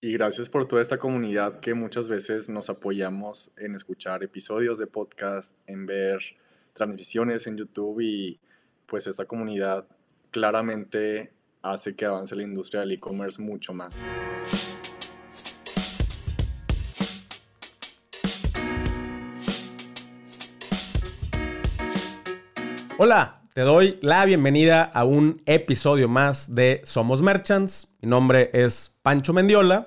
Y gracias por toda esta comunidad que muchas veces nos apoyamos en escuchar episodios de podcast, en ver transmisiones en YouTube y pues esta comunidad claramente hace que avance la industria del e-commerce mucho más. Hola, te doy la bienvenida a un episodio más de Somos Merchants. Mi nombre es Pancho Mendiola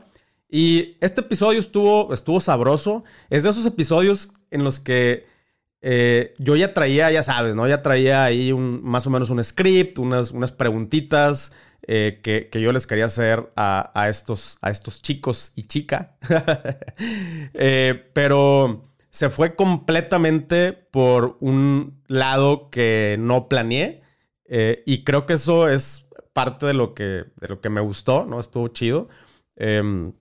y este episodio estuvo, estuvo sabroso. Es de esos episodios en los que eh, yo ya traía, ya sabes, ¿no? Ya traía ahí un, más o menos un script, unas, unas preguntitas eh, que, yo les quería hacer a, estos, a estos chicos y chica. Eh, pero se fue completamente por un lado que no planeé. y creo que eso es parte de lo que, de lo que me gustó, ¿no? Estuvo chido. Em,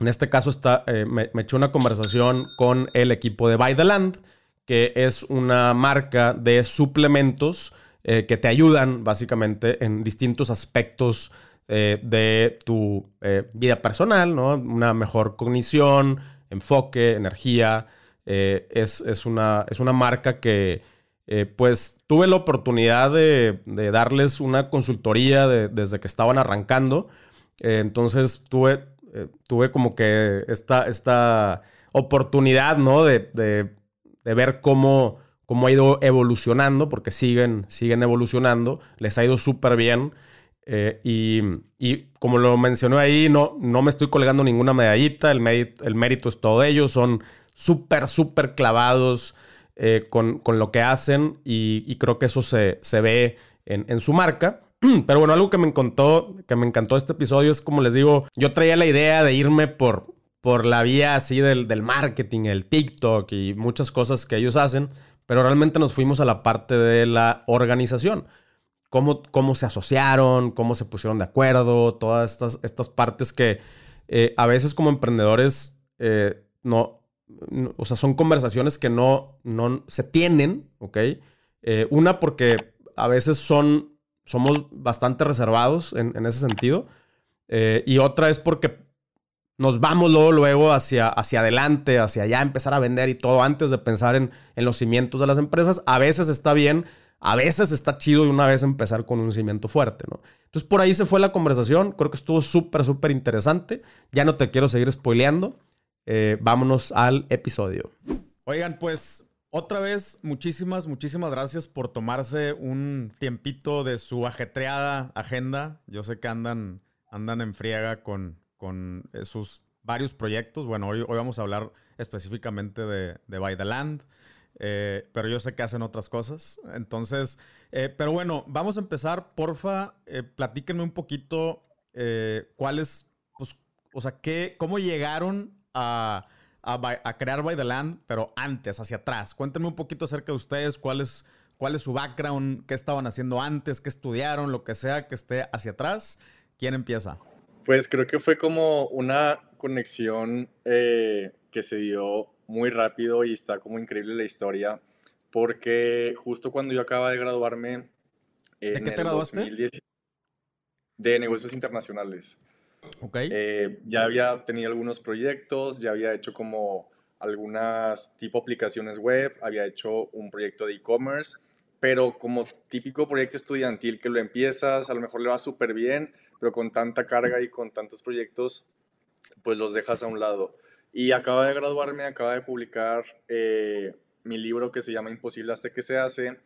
en este caso está, me, me, eché una conversación con el equipo de By the Land que es una marca de suplementos eh, que te ayudan básicamente en distintos aspectos eh, de tu eh, vida personal, ¿no? Una mejor cognición, enfoque, energía. Es, una, es, una, marca que pues tuve la oportunidad de, darles una consultoría desde que estaban arrancando. entonces tuve, tuve como que esta, esta oportunidad, ¿no? de de ver cómo, cómo ha ido evolucionando, porque siguen, siguen evolucionando, les ha ido súper bien. Eh, y, como lo mencioné ahí, no, no me estoy colgando ninguna medallita, el mérito, el mérito es todo ellos, son súper, súper clavados eh, con, lo que hacen y, creo que eso se, ve en, su marca. Pero bueno, algo que me encantó, que me encantó este episodio es como les digo, yo traía la idea de irme por, por la vía así del, marketing, el TikTok y muchas cosas que ellos hacen, pero realmente nos fuimos a la parte de la organización. Cómo, cómo se asociaron, cómo se pusieron de acuerdo, todas estas, estas partes que eh, a veces como emprendedores eh, no, o sea, son conversaciones que no, no se tienen, ¿ok? Eh, una porque a veces son, somos bastante reservados en, en ese sentido. y otra es porque nos vamos luego, luego hacia, hacia adelante, hacia allá, empezar a vender y todo antes de pensar en, los cimientos de las empresas. A veces está bien, a veces está chido de una vez empezar con un cimiento fuerte, ¿no? Entonces por ahí se fue la conversación, creo que estuvo súper, súper interesante. Ya no te quiero seguir spoileando. Eh, vámonos al episodio. Oigan, pues otra vez, muchísimas, muchísimas gracias por tomarse un tiempito de su ajetreada agenda. Yo sé que andan, andan en friega con, con eh, sus varios proyectos. Bueno, hoy, hoy vamos a hablar específicamente de, de By the Land, eh, pero yo sé que hacen otras cosas. Entonces, pero bueno, vamos a empezar. Porfa, platíquenme un poquito cuáles, pues, o sea, qué, cómo llegaron a, a, crear By the Land, pero antes, hacia atrás. Cuéntenme un poquito acerca de ustedes, cuál es, cuál es su background, qué estaban haciendo antes, qué estudiaron, lo que sea que esté hacia atrás. ¿Quién empieza? Pues creo que fue como una conexión eh, que se dio muy rápido y está como increíble la historia, porque justo cuando yo acaba de graduarme... ¿De qué te graduaste? de negocios internacionales. Ok. Eh, ya había tenido algunos proyectos, ya había hecho como algunas tipo aplicaciones web, había hecho un proyecto de e-commerce, pero como típico proyecto estudiantil que lo empiezas, a lo mejor le va súper bien, pero con tanta carga y con tantos proyectos, pues los dejas a un lado. Y acaba de graduarme, acaba de publicar eh, mi libro que se llama Imposible hasta que se hace.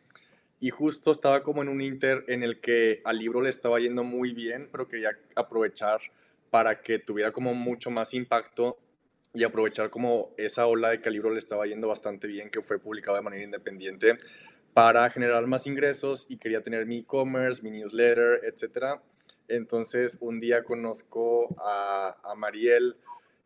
Y justo estaba como en un inter en el que al libro le estaba yendo muy bien, pero quería aprovechar para que tuviera como mucho más impacto y aprovechar como esa ola de que al libro le estaba yendo bastante bien, que fue publicado de manera independiente, para generar más ingresos y quería tener mi e-commerce, mi newsletter, etcétera. Entonces un día conozco a Mariel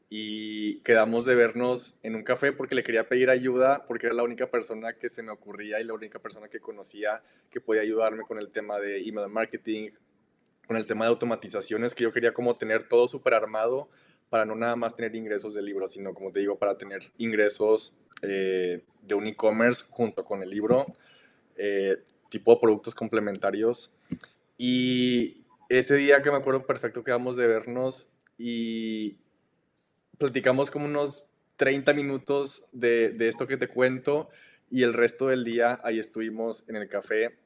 y quedamos de vernos en un café porque le quería pedir ayuda porque era la única persona que se me ocurría y la única persona que conocía que podía ayudarme con el tema de email marketing, con el tema de automatizaciones que yo quería como tener todo súper armado para no nada más tener ingresos del libro, sino como te digo, para tener ingresos eh, de un e-commerce junto con el libro, eh, tipo de productos complementarios. Y ese día que me acuerdo perfecto que vamos de vernos y platicamos como unos 30 minutos de, de esto que te cuento y el resto del día ahí estuvimos en el café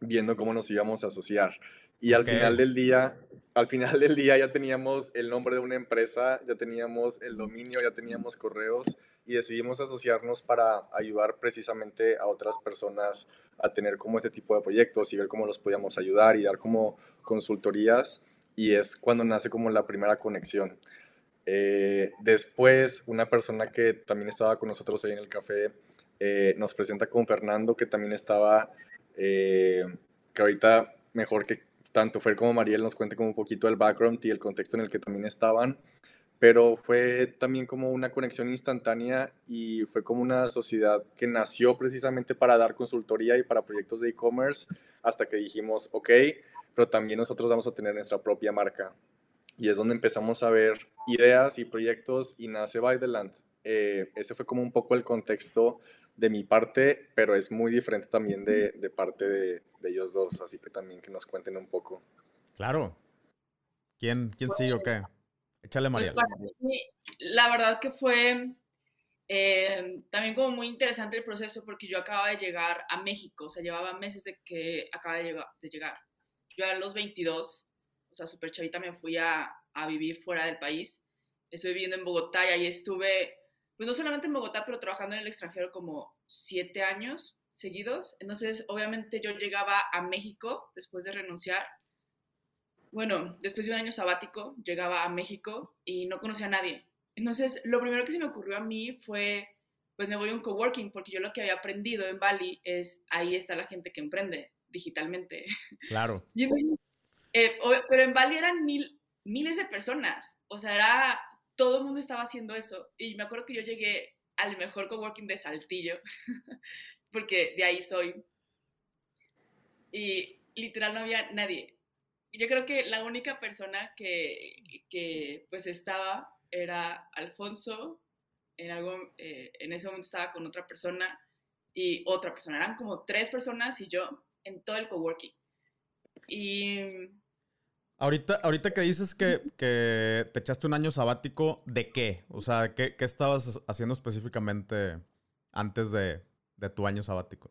viendo cómo nos íbamos a asociar. Y al final del día, al final del día ya teníamos el nombre de una empresa, ya teníamos el dominio, ya teníamos correos y decidimos asociarnos para ayudar precisamente a otras personas a tener como este tipo de proyectos y ver cómo los podíamos ayudar y dar como consultorías y es cuando nace como la primera conexión. Eh, después, una persona que también estaba con nosotros ahí en el café eh, nos presenta con Fernando, que también estaba, eh, que ahorita mejor que tanto Fer como Mariel nos cuente como un poquito el background y el contexto en el que también estaban, pero fue también como una conexión instantánea y fue como una sociedad que nació precisamente para dar consultoría y para proyectos de e-commerce hasta que dijimos, ok, pero también nosotros vamos a tener nuestra propia marca. Y es donde empezamos a ver ideas y proyectos y nace By the Land. Eh, ese fue como un poco el contexto de mi parte, pero es muy diferente también de, de parte de, de, ellos dos, así que también que nos cuenten un poco. Claro. ¿Quién, quién sigue o qué? Échale, pues, María. la verdad que fue eh, también como muy interesante el proceso porque yo acababa de llegar a México, o sea, llevaba meses de que acaba de, de llegar. Yo a los 22, o sea, súper chavita, me fui a, a vivir fuera del país. Estuve viviendo en Bogotá y ahí estuve pues no solamente en Bogotá, pero trabajando en el extranjero como siete años seguidos. Entonces, obviamente yo llegaba a México después de renunciar. Bueno, después de un año sabático, llegaba a México y no conocía a nadie. Entonces, lo primero que se me ocurrió a mí fue, pues me voy a un coworking, porque yo lo que había aprendido en Bali es, ahí está la gente que emprende digitalmente. Claro. Eh, pero en Bali eran mil, miles de personas. O sea, era todo el mundo estaba haciendo eso. Y me acuerdo que yo llegué al mejor coworking de Saltillo, porque de ahí soy. Y literal no había nadie. Yo creo que la única persona que, que pues estaba era Alfonso, en, algo, eh, en ese momento estaba con otra persona y otra persona. Eran como tres personas y yo en todo el coworking. Y Ahorita, ahorita que dices que, que, te echaste un año sabático, ¿de qué? O sea, ¿qué, qué estabas haciendo específicamente antes de, de, tu año sabático?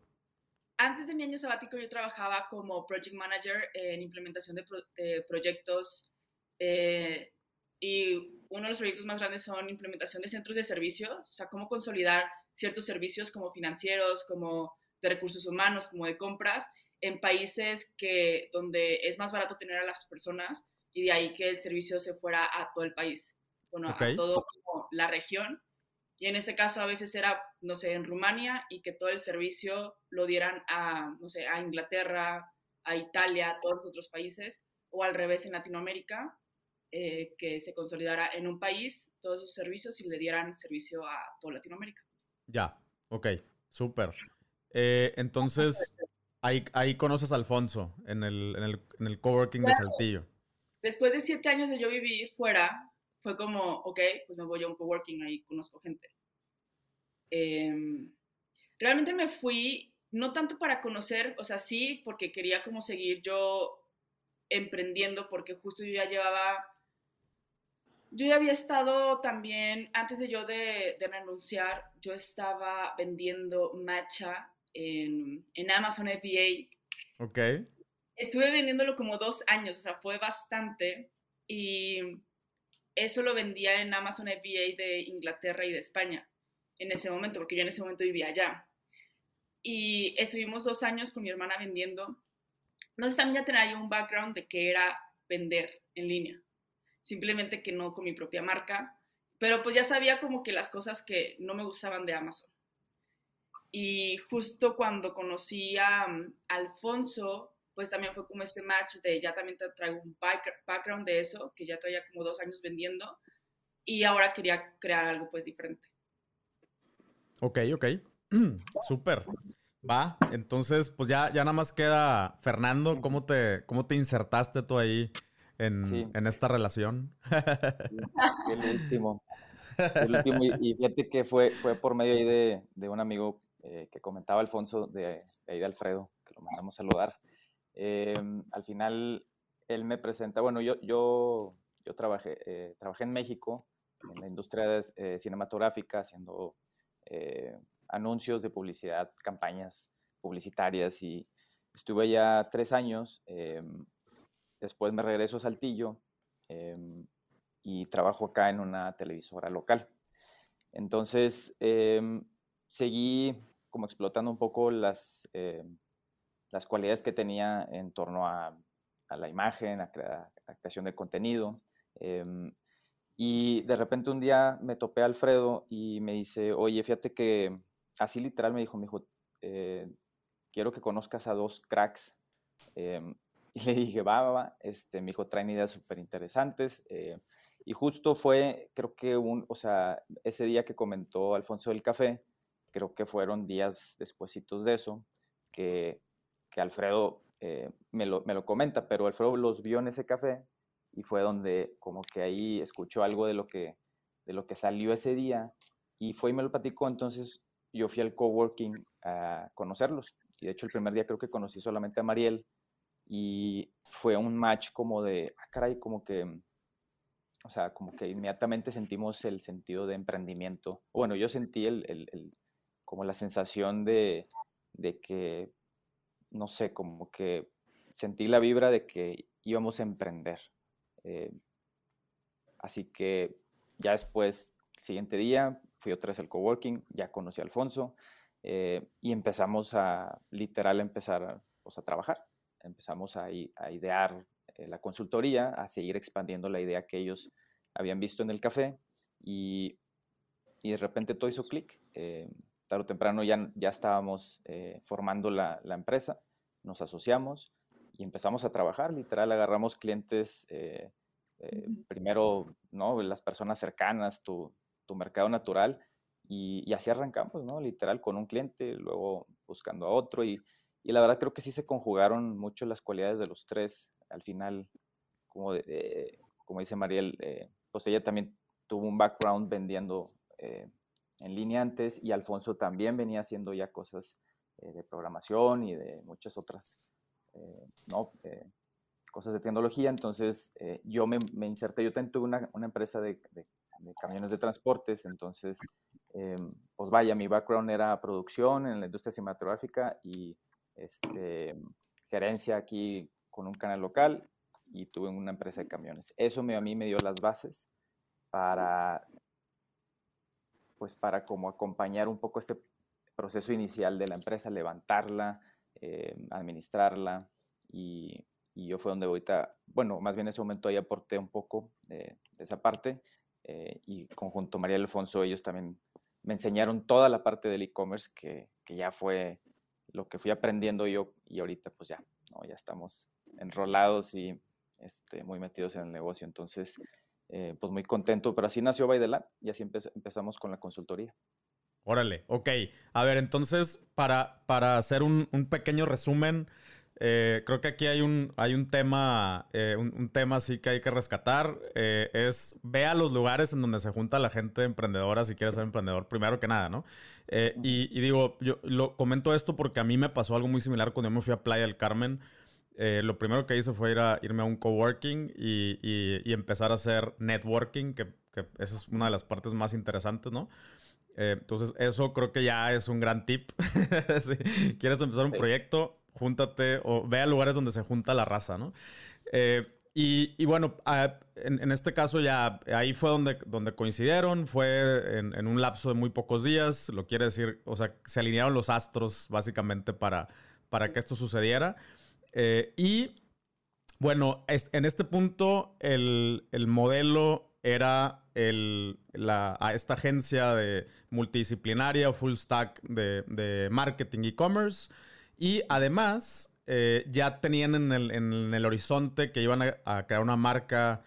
Antes de mi año sabático yo trabajaba como project manager en implementación de, de proyectos eh, y uno de los proyectos más grandes son implementación de centros de servicios, o sea, cómo consolidar ciertos servicios como financieros, como de recursos humanos, como de compras, en países que, donde es más barato tener a las personas y de ahí que el servicio se fuera a todo el país, bueno, a todo la región. Y en este caso a veces era, no sé, en Rumania y que todo el servicio lo dieran a, no sé, a Inglaterra, a Italia, a todos los otros países, o al revés en Latinoamérica, eh, que se consolidara en un país todos esos servicios y le dieran servicio a toda Latinoamérica. Ya, ok, súper. Eh, entonces, Ahí, conoces a Alfonso, en el, en el, en el coworking de Saltillo. Después de siete años de yo vivir fuera, fue como, ok, pues me voy a un coworking, ahí conozco gente. Em, realmente me fui, no tanto para conocer, o sea, sí, porque quería como seguir yo emprendiendo, porque justo yo ya llevaba, yo ya había estado también, antes de yo de, de renunciar, yo estaba vendiendo matcha en, en Amazon FBA. Ok. Estuve vendiéndolo como dos años, o sea, fue bastante. Y eso lo vendía en Amazon FBA de Inglaterra y de España en ese momento, porque yo en ese momento vivía allá. Y estuvimos dos años con mi hermana vendiendo. Entonces también ya tenía un background de que era vender en línea. Simplemente que no con mi propia marca. Pero pues ya sabía como que las cosas que no me gustaban de Amazon. Y justo cuando conocí a mm, Alfonso, pues también fue como este match de ya también te traigo un background de eso, que ya traía como dos años vendiendo y ahora quería crear algo pues diferente. Ok, ok. Súper. Va, entonces pues ya, ya nada más queda Fernando, ¿cómo te, cómo te insertaste tú ahí en, en esta relación? El último. El último, y, fíjate que fue, fue por medio ahí de, de un amigo eh, que comentaba Alfonso de, ahí de Alfredo, que lo mandamos saludar. Em, al final, él me presenta, bueno, yo, yo, yo trabajé, eh, trabajé en México en la industria eh, cinematográfica, haciendo anuncios de publicidad, campañas publicitarias y estuve ya tres años. Em, después me regreso a Saltillo em, y trabajo acá en una televisora local. Entonces, seguí como explotando un poco las, las cualidades que tenía en torno a, a la imagen, a, la creación de contenido. y de repente un día me topé a Alfredo y me dice, oye, fíjate que así literal me dijo, me dijo, eh, quiero que conozcas a dos cracks. Em, y le dije, va, va, va. Este, me dijo, traen ideas súper interesantes. Eh, y justo fue, creo que un, o sea, ese día que comentó Alfonso del Café, creo que fueron días despuesitos de eso, que, que Alfredo eh, me, lo, me, lo, comenta, pero Alfredo los vio en ese café y fue donde como que ahí escuchó algo de lo que, de lo que salió ese día y fue y me lo platicó, entonces yo fui al coworking a conocerlos. Y de hecho el primer día creo que conocí solamente a Mariel y fue un match como de, ah, caray, como que, o sea, como que inmediatamente sentimos el sentido de emprendimiento. Bueno, yo sentí el, el, como la sensación de, de que, no sé, como que sentí la vibra de que íbamos a emprender. Eh, así que ya después, el siguiente día, fui otra vez al coworking, ya conocí a Alfonso eh, y empezamos a, literal, empezar pues, a trabajar. Empezamos a, a idear eh, la consultoría, a seguir expandiendo la idea que ellos habían visto en el café y, y de repente todo hizo clic. Eh, tarde o temprano ya, ya estábamos formando la, la, empresa, nos asociamos y empezamos a trabajar. Literal, agarramos clientes, primero, ¿no? Las personas cercanas, tu, tu mercado natural y, así arrancamos, ¿no? Literal, con un cliente, luego buscando a otro y, y, la verdad creo que sí se conjugaron mucho las cualidades de los tres. Al final, como, como dice Mariel, eh, pues ella también tuvo un background vendiendo eh, en línea antes y Alfonso también venía haciendo ya cosas eh, de programación y de muchas otras, ¿no? cosas de tecnología. Entonces, yo me, inserté, yo también tuve una, una empresa de, camiones de transportes, entonces, pues vaya, mi background era producción en la industria cinematográfica y este, gerencia aquí con un canal local y tuve una empresa de camiones. Eso a mí me dio las bases para, pues para como acompañar un poco este proceso inicial de la empresa, levantarla, em, administrarla y, y, yo fue donde ahorita, bueno, más bien en ese momento ahí aporté un poco de, de esa parte eh, y conjunto María Alfonso, ellos también me enseñaron toda la parte del e-commerce que, que, ya fue lo que fui aprendiendo yo y ahorita pues ya, ¿no? ya estamos enrolados y este, muy metidos en el negocio. Entonces, eh, pues muy contento, pero así nació Baidelab y así empezamos con la consultoría. Órale, ok. A ver, entonces, para, para hacer un, un pequeño resumen, eh, creo que aquí hay un, hay un tema, eh, un, tema sí que hay que rescatar. Eh, es ve a los lugares en donde se junta la gente emprendedora si quieres ser emprendedor, primero que nada, ¿no? Y, digo, yo lo comento esto porque a mí me pasó algo muy similar cuando yo me fui a Playa del Carmen. Lo primero que hice fue ir a, irme a un coworking y, y, empezar a hacer networking, que, que, esa es una de las partes más interesantes, ¿no? entonces, eso creo que ya es un gran tip. si quieres empezar un proyecto, júntate o ve a lugares donde se junta la raza, ¿no? Eh, y, bueno, en, este caso ya ahí fue donde, donde coincidieron, fue en, un lapso de muy pocos días, lo quiere decir, o sea, se alinearon los astros básicamente para, para que esto sucediera. Eh, y bueno, en este punto el, modelo era el, la, esta agencia de multidisciplinaria, full stack de, de marketing e-commerce. Y además, eh, ya tenían en el, horizonte que iban a, crear una marca,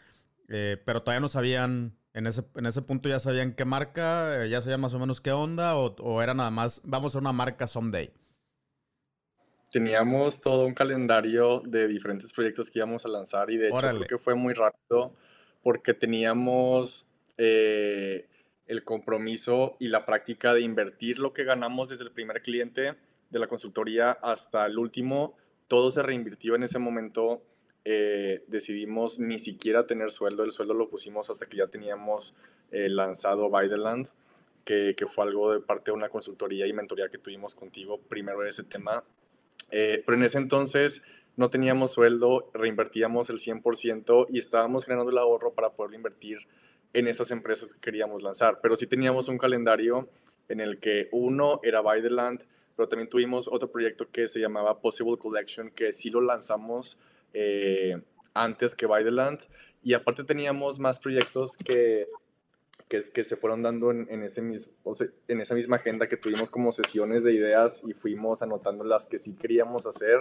eh, pero todavía no sabían, en ese, en ese punto ya sabían qué marca, ya sabían más o menos qué onda, o, era nada más, vamos a una marca someday. Teníamos todo un calendario de diferentes proyectos que íbamos a lanzar y de hecho creo que fue muy rápido porque teníamos el compromiso y la práctica de invertir lo que ganamos desde el primer cliente de la consultoría hasta el último, todo se reinvirtió en ese momento eh, decidimos ni siquiera tener sueldo. El sueldo lo pusimos hasta que ya teníamos eh, lanzado By the Land, que, que, fue algo de parte de una consultoría y mentoría que tuvimos contigo primero de ese tema. Eh, pero en ese entonces no teníamos sueldo, reinvertíamos el 100% y estábamos generando el ahorro para poder invertir en esas empresas que queríamos lanzar. Pero sí teníamos un calendario en el que uno era By the Land, pero también tuvimos otro proyecto que se llamaba Possible Collection, que sí lo lanzamos eh, antes que By the Land. Y aparte teníamos más proyectos que, que, se fueron dando en, en ese mismo, en esa misma agenda que tuvimos como sesiones de ideas y fuimos anotando las que sí queríamos hacer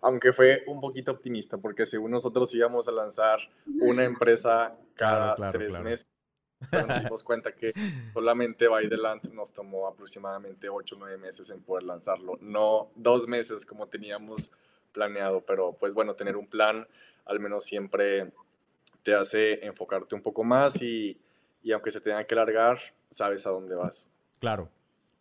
aunque fue un poquito optimista, porque según nosotros íbamos a lanzar una empresa cada tres meses, pero nos dimos cuenta que solamente By the Land nos tomó aproximadamente ocho o nueve meses en poder lanzarlo, no dos meses como teníamos planeado, pero pues bueno, tener un plan al menos siempre te hace enfocarte un poco más y, y aunque se tenga que largar, sabes a dónde vas. Claro,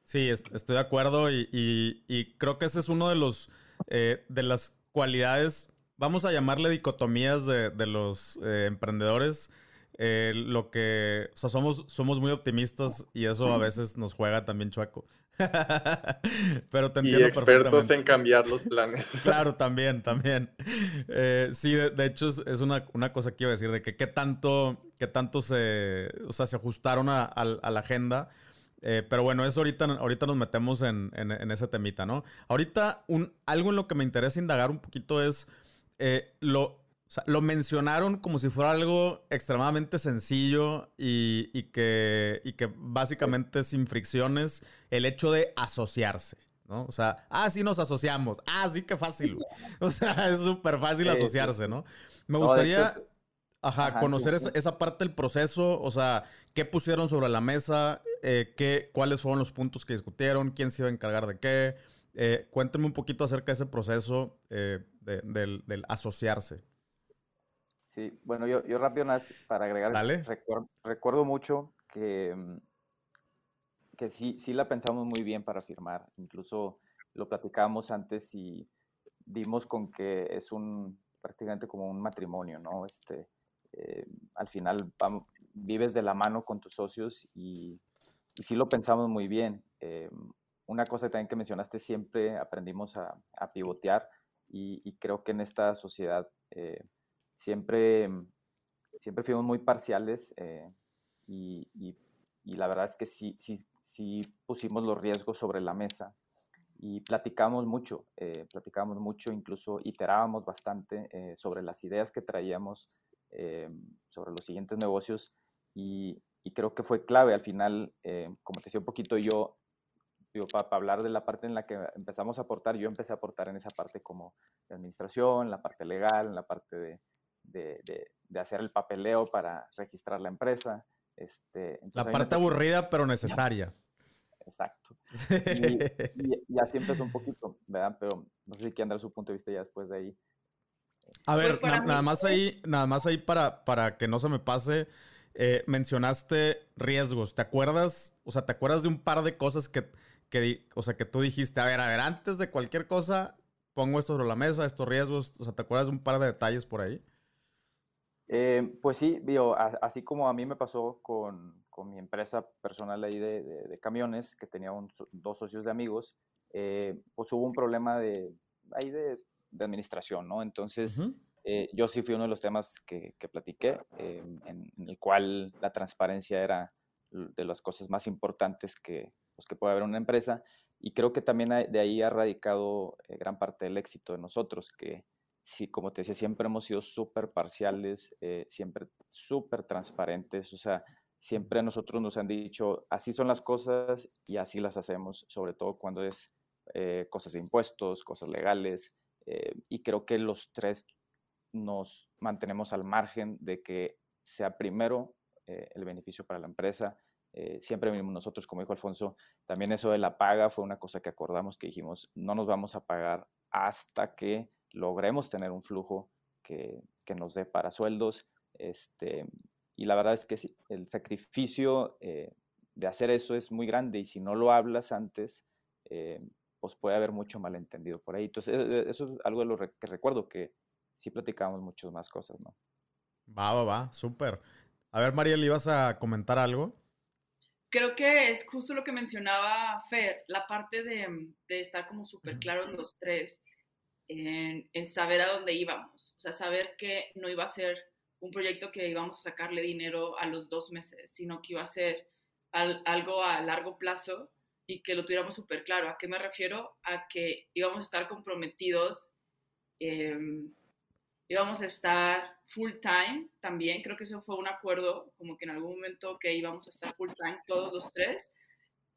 sí, estoy de acuerdo y, y creo que ese es uno de los eh, de las cualidades, vamos a llamarle dicotomías de, los eh, emprendedores. Eh, lo que, o sea, somos, somos muy optimistas y eso a veces nos juega también chueco. Pero te Y expertos en cambiar los planes. claro, también, también. sí, de, hecho es, una, cosa que iba a decir, de que qué tanto, qué tanto se, o sea, se ajustaron a la agenda eh, pero bueno, eso ahorita, ahorita nos metemos en, ese temita, ¿no? Ahorita un, algo en lo que me interesa indagar un poquito es, eh, lo, lo mencionaron como si fuera algo extremadamente sencillo y, que, y que básicamente sin fricciones, el hecho de asociarse. ¿no? O sea, ah, sí nos asociamos. Ah, sí, qué fácil. O sea, es súper fácil asociarse, ¿no? Me gustaría, ajá, conocer esa, esa, parte del proceso, o sea, ¿Qué pusieron sobre la mesa? Eh, qué, ¿Cuáles fueron los puntos que discutieron? ¿Quién se iba a encargar de qué? Eh, cuénteme un poquito acerca de ese proceso eh, del, asociarse. Sí, bueno, yo, yo rápido para agregar, recuerdo, mucho que, mm, que sí, sí la pensamos muy bien para firmar. Incluso lo platicábamos antes y dimos con que es un prácticamente como un matrimonio, ¿no? Este, al final vamos, vives de la mano con tus socios y, y sí lo pensamos muy bien. Eh, una cosa también que mencionaste, siempre aprendimos a, pivotear y, creo que en esta sociedad eh, siempre, siempre fuimos muy parciales eh, y, la verdad es que sí, sí, sí pusimos los riesgos sobre la mesa y platicamos mucho, platicamos mucho, incluso iterábamos bastante sobre las ideas que traíamos sobre los siguientes negocios y, creo que fue clave. Al final, eh, como te decía un poquito yo, para, hablar de la parte en la que empezamos a aportar, yo empecé a aportar en esa parte como de administración, la parte legal, en la parte de, de, de, hacer el papeleo para registrar la empresa. Este, la parte aburrida pero necesaria. Exacto. Y, así empezó un poquito, ¿verdad? Pero no sé si quieren dar su punto de vista ya después de ahí. A ver, pues nada más ahí, nada más ahí para, para que no se me pase. Eh, mencionaste riesgos. ¿Te acuerdas? O sea, ¿te acuerdas de un par de cosas que, que, o sea, que tú dijiste, a ver, a ver, antes de cualquier cosa, pongo esto sobre la mesa, estos riesgos. O sea, ¿te acuerdas de un par de detalles por ahí? Eh, pues sí, digo, así como a mí me pasó con, con mi empresa personal ahí de, de, camiones, que tenía dos socios de amigos, eh, pues hubo un problema de, ahí de, de administración, ¿no? Entonces, eh, yo sí fui uno de los temas que, que platiqué, eh, en, el cual la transparencia era de las cosas más importantes que, pues, que puede haber una empresa. Y creo que también de ahí ha radicado eh, gran parte del éxito de nosotros, que sí, como te decía, siempre hemos sido súper parciales, siempre súper transparentes, o sea, siempre a nosotros nos han dicho, así son las cosas y así las hacemos, sobre todo cuando es cosas de impuestos, cosas legales, y creo que los tres nos mantenemos al margen de que sea primero eh, el beneficio para la empresa. Eh, siempre mismo nosotros, como dijo Alfonso, también eso de la paga fue una cosa que acordamos que dijimos, no nos vamos a pagar hasta que logremos tener un flujo que, nos dé para sueldos. Este, y la verdad es que el sacrificio eh, de hacer eso es muy grande y si no lo hablas antes, pues puede haber mucho malentendido por ahí. Entonces, e, e, eso es algo de lo que recuerdo, que sí platicábamos muchas más cosas, ¿no? Va, va, va, súper. A ver, Mariel, ¿ibas a comentar algo? Creo que es justo lo que mencionaba Fer, la parte de, de estar como súper claros los tres en, en, saber a dónde íbamos, o sea, saber que no iba a ser un proyecto que íbamos a sacarle dinero a los dos meses, sino que iba a ser al, algo a largo plazo y que lo tuviéramos súper claro. ¿A qué me refiero? A que íbamos a estar comprometidos, eh, íbamos a estar full time también, creo que eso fue un acuerdo, como que en algún momento que íbamos a estar full time todos los tres.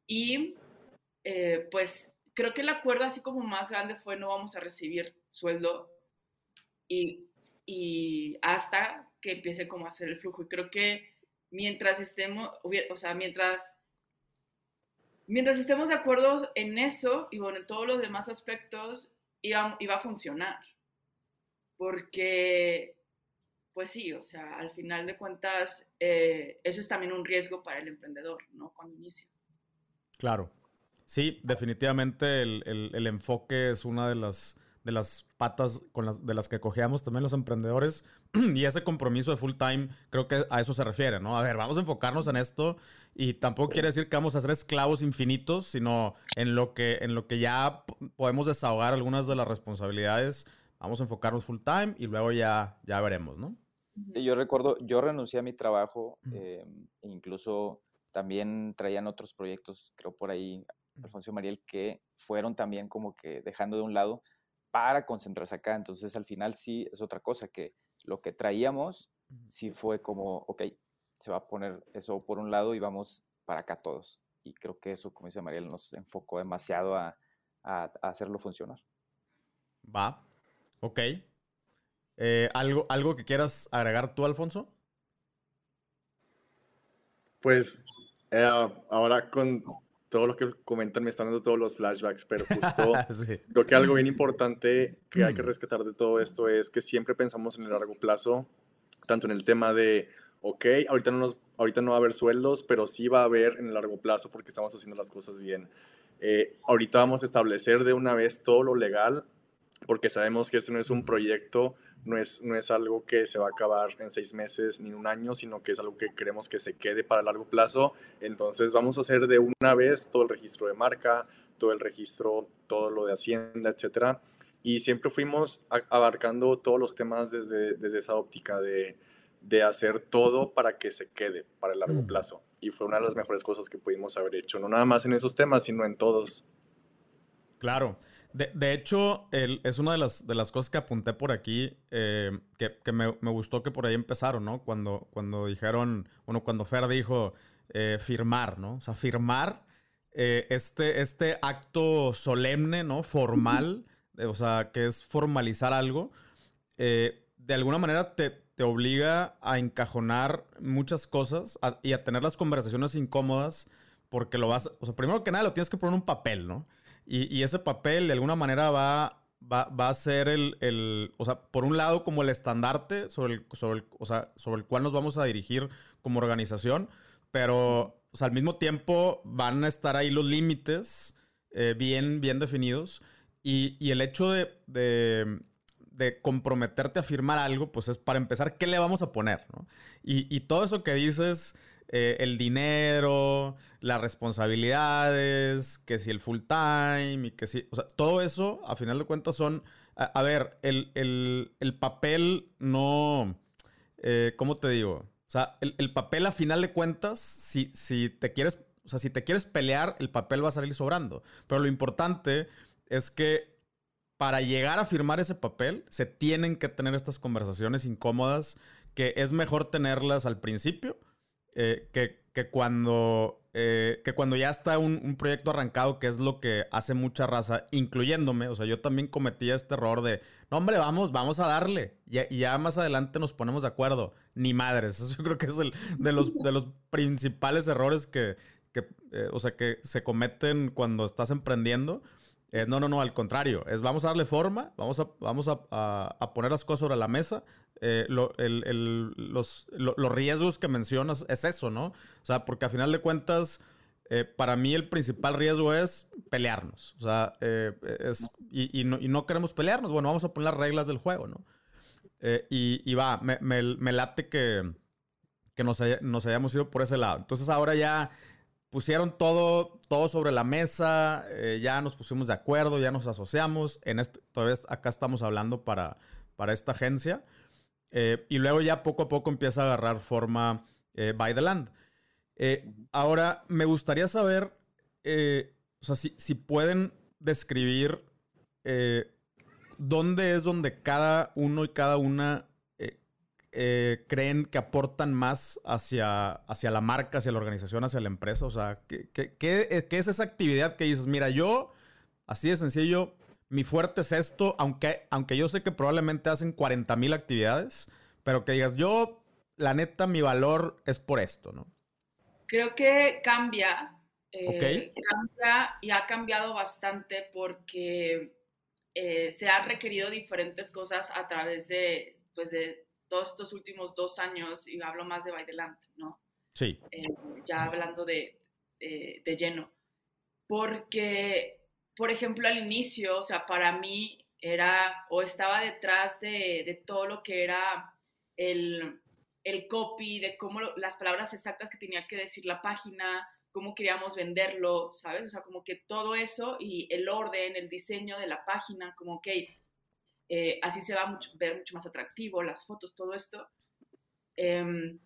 Y eh, pues creo que el acuerdo así como más grande fue no vamos a recibir sueldo y, y hasta que empiece como a hacer el flujo. Y creo que mientras estemos, o sea, mientras, mientras estemos de acuerdo en eso y bueno, en todos los demás aspectos, iba, iba a funcionar. Porque, pues sí, o sea, al final de cuentas, eh, eso es también un riesgo para el emprendedor, ¿no? Cuando inicia. Claro. Sí, definitivamente el, el, el enfoque es una de las de las patas con las, de las que cogíamos también los emprendedores y ese compromiso de full time creo que a eso se refiere, ¿no? A ver, vamos a enfocarnos en esto y tampoco quiere decir que vamos a ser esclavos infinitos, sino en lo que, en lo que ya podemos desahogar algunas de las responsabilidades, vamos a enfocarnos full time y luego ya, ya veremos, ¿no? Sí, yo recuerdo, yo renuncié a mi trabajo, eh, incluso también traían otros proyectos, creo por ahí, Alfonso y Mariel, que fueron también como que dejando de un lado para concentrarse acá. Entonces, al final sí es otra cosa, que lo que traíamos sí fue como, ok, se va a poner eso por un lado y vamos para acá todos. Y creo que eso, como dice Mariel, nos enfocó demasiado a, a, hacerlo funcionar. Va, ok. Eh, ¿algo, ¿Algo que quieras agregar tú, Alfonso? Pues eh, ahora con todo lo que comentan me están dando todos los flashbacks, pero justo sí. creo que algo bien importante que hay que rescatar de todo esto es que siempre pensamos en el largo plazo, tanto en el tema de, ok, ahorita no, nos, ahorita no va a haber sueldos, pero sí va a haber en el largo plazo porque estamos haciendo las cosas bien. Eh, ahorita vamos a establecer de una vez todo lo legal porque sabemos que este no es un proyecto no es, no es algo que se va a acabar en seis meses ni en un año, sino que es algo que queremos que se quede para largo plazo. Entonces vamos a hacer de una vez todo el registro de marca, todo el registro, todo lo de Hacienda, etcétera. Y siempre fuimos abarcando todos los temas desde, desde esa óptica de, de hacer todo para que se quede para el largo mm. plazo. Y fue una de las mejores cosas que pudimos haber hecho, no nada más en esos temas, sino en todos. Claro. De, hecho, es una de las, de las cosas que apunté por aquí, eh, que, me, gustó que por ahí empezaron, ¿no? Cuando, cuando dijeron, bueno, cuando Fer dijo eh, firmar, ¿no? O sea, firmar eh, este, este acto solemne, ¿no? Formal, o sea, que es formalizar algo, de alguna manera te, te, obliga a encajonar muchas cosas y a tener las conversaciones incómodas, porque lo vas, o sea, primero que nada lo tienes que poner en un papel, ¿no? Y, ese papel de alguna manera va, va, a ser el, el, o sea, por un lado como el estandarte sobre el, sobre el, o sea, sobre el cual nos vamos a dirigir como organización, pero al mismo tiempo van a estar ahí los límites eh, bien, bien definidos y, y el hecho de, de, de, comprometerte a firmar algo, pues es para empezar, ¿qué le vamos a poner? ¿no? Y, y todo eso que dices eh, el dinero, las responsabilidades, que si el full time y que si, o sea, todo eso a final de cuentas son, a, ver, el, el, el, papel no, eh, ¿cómo te digo? O sea, el, el, papel a final de cuentas, si, si te quieres, o sea, si te quieres pelear, el papel va a salir sobrando. Pero lo importante es que para llegar a firmar ese papel, se tienen que tener estas conversaciones incómodas que es mejor tenerlas al principio eh, que, que, cuando, eh, que cuando ya está un, un, proyecto arrancado, que es lo que hace mucha raza, incluyéndome, o sea, yo también cometía este error de, no hombre, vamos, vamos a darle, y, ya más adelante nos ponemos de acuerdo, ni madres, eso creo que es el de los, de los principales errores que, que eh, o sea, que se cometen cuando estás emprendiendo. Eh, no, no, no, al contrario. Es vamos a darle forma, vamos a, vamos a, a, a poner las cosas sobre la mesa eh, lo, el, el, los, lo, los, riesgos que mencionas es eso, ¿no? O sea, porque a final de cuentas, eh, para mí el principal riesgo es pelearnos. O sea, eh, es, y, y, no, y, no, queremos pelearnos. Bueno, vamos a poner las reglas del juego, ¿no? Eh, y, va, me, late que, que nos, hayamos ido por ese lado. Entonces ahora ya pusieron todo, todo sobre la mesa, eh, ya nos pusimos de acuerdo, ya nos asociamos. En este, todavía acá estamos hablando para, para esta agencia. Eh, y luego ya poco a poco empieza a agarrar forma By the Land. ahora, me gustaría saber, o sea, si, si pueden describir ¿dónde es donde cada uno y cada una eh, eh, creen que aportan más hacia, hacia la marca, hacia la organización, hacia la empresa? O sea, ¿qué, qué, es esa actividad que dices, mira, yo, así de sencillo, mi fuerte es esto, aunque, aunque yo sé que probablemente hacen 40 mil actividades, pero que digas, yo, la neta, mi valor es por esto, ¿no? Creo que cambia. Eh, cambia y ha cambiado bastante porque eh, se han requerido diferentes cosas a través de, pues de todos estos últimos dos años, y hablo más de Baideland, ¿no? Sí. Eh, ya hablando de, de, lleno. Porque, por ejemplo, al inicio, o sea, para mí era, o estaba detrás de, todo lo que era el, el copy, de cómo las palabras exactas que tenía que decir la página, cómo queríamos venderlo, ¿sabes? O sea, como que todo eso y el orden, el diseño de la página, como que eh, así se va a ver mucho más atractivo, las fotos, todo esto. Em,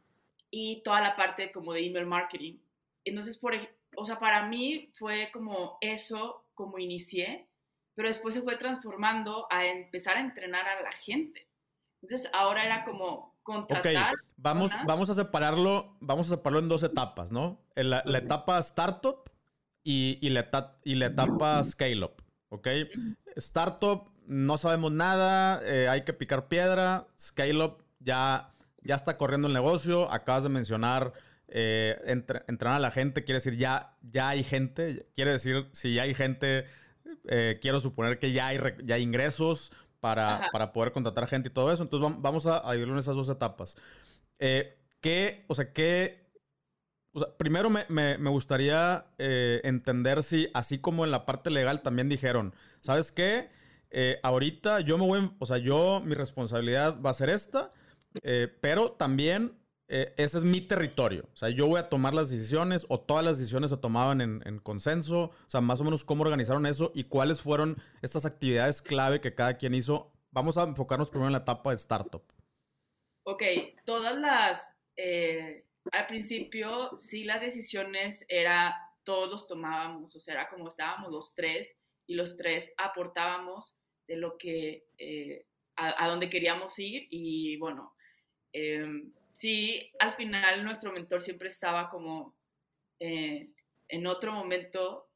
y toda la parte como de email marketing. Entonces, por, o sea, para mí fue como eso, como inicié, pero después se fue transformando a empezar a entrenar a la gente. Entonces, ahora era como, contratar. Vamos, vamos a separarlo, vamos a separarlo en dos etapas, ¿no? la, etapa startup y, y, la, y la etapa scale up, ¿ok? Startup, no sabemos nada, eh, hay que picar piedra. Scale up, ya, ya está corriendo el negocio. Acabas de mencionar eh, entrenar a la gente, quiere decir ya, ya hay gente. Quiere decir, si ya hay gente, eh, quiero suponer que ya hay, ya hay ingresos para, poder contratar gente y todo eso. Entonces vamos a, a en esas dos etapas. Eh, ¿Qué, o sea, qué... O sea, primero me, gustaría eh, entender si, así como en la parte legal también dijeron, ¿sabes qué? Eh, ahorita yo me voy, o sea, yo, mi responsabilidad va a ser esta, pero también eh, ese es mi territorio. O sea, yo voy a tomar las decisiones o todas las decisiones se tomaban en, consenso. O sea, más o menos cómo organizaron eso y cuáles fueron estas actividades clave que cada quien hizo. Vamos a enfocarnos primero en la etapa de startup. Ok, todas las... Eh, al principio, sí, las decisiones era, todos los tomábamos, o sea, era como estábamos los tres y los tres aportábamos de lo que, eh, a, a, dónde queríamos ir y bueno, eh, sí, al final nuestro mentor siempre estaba como eh, en otro momento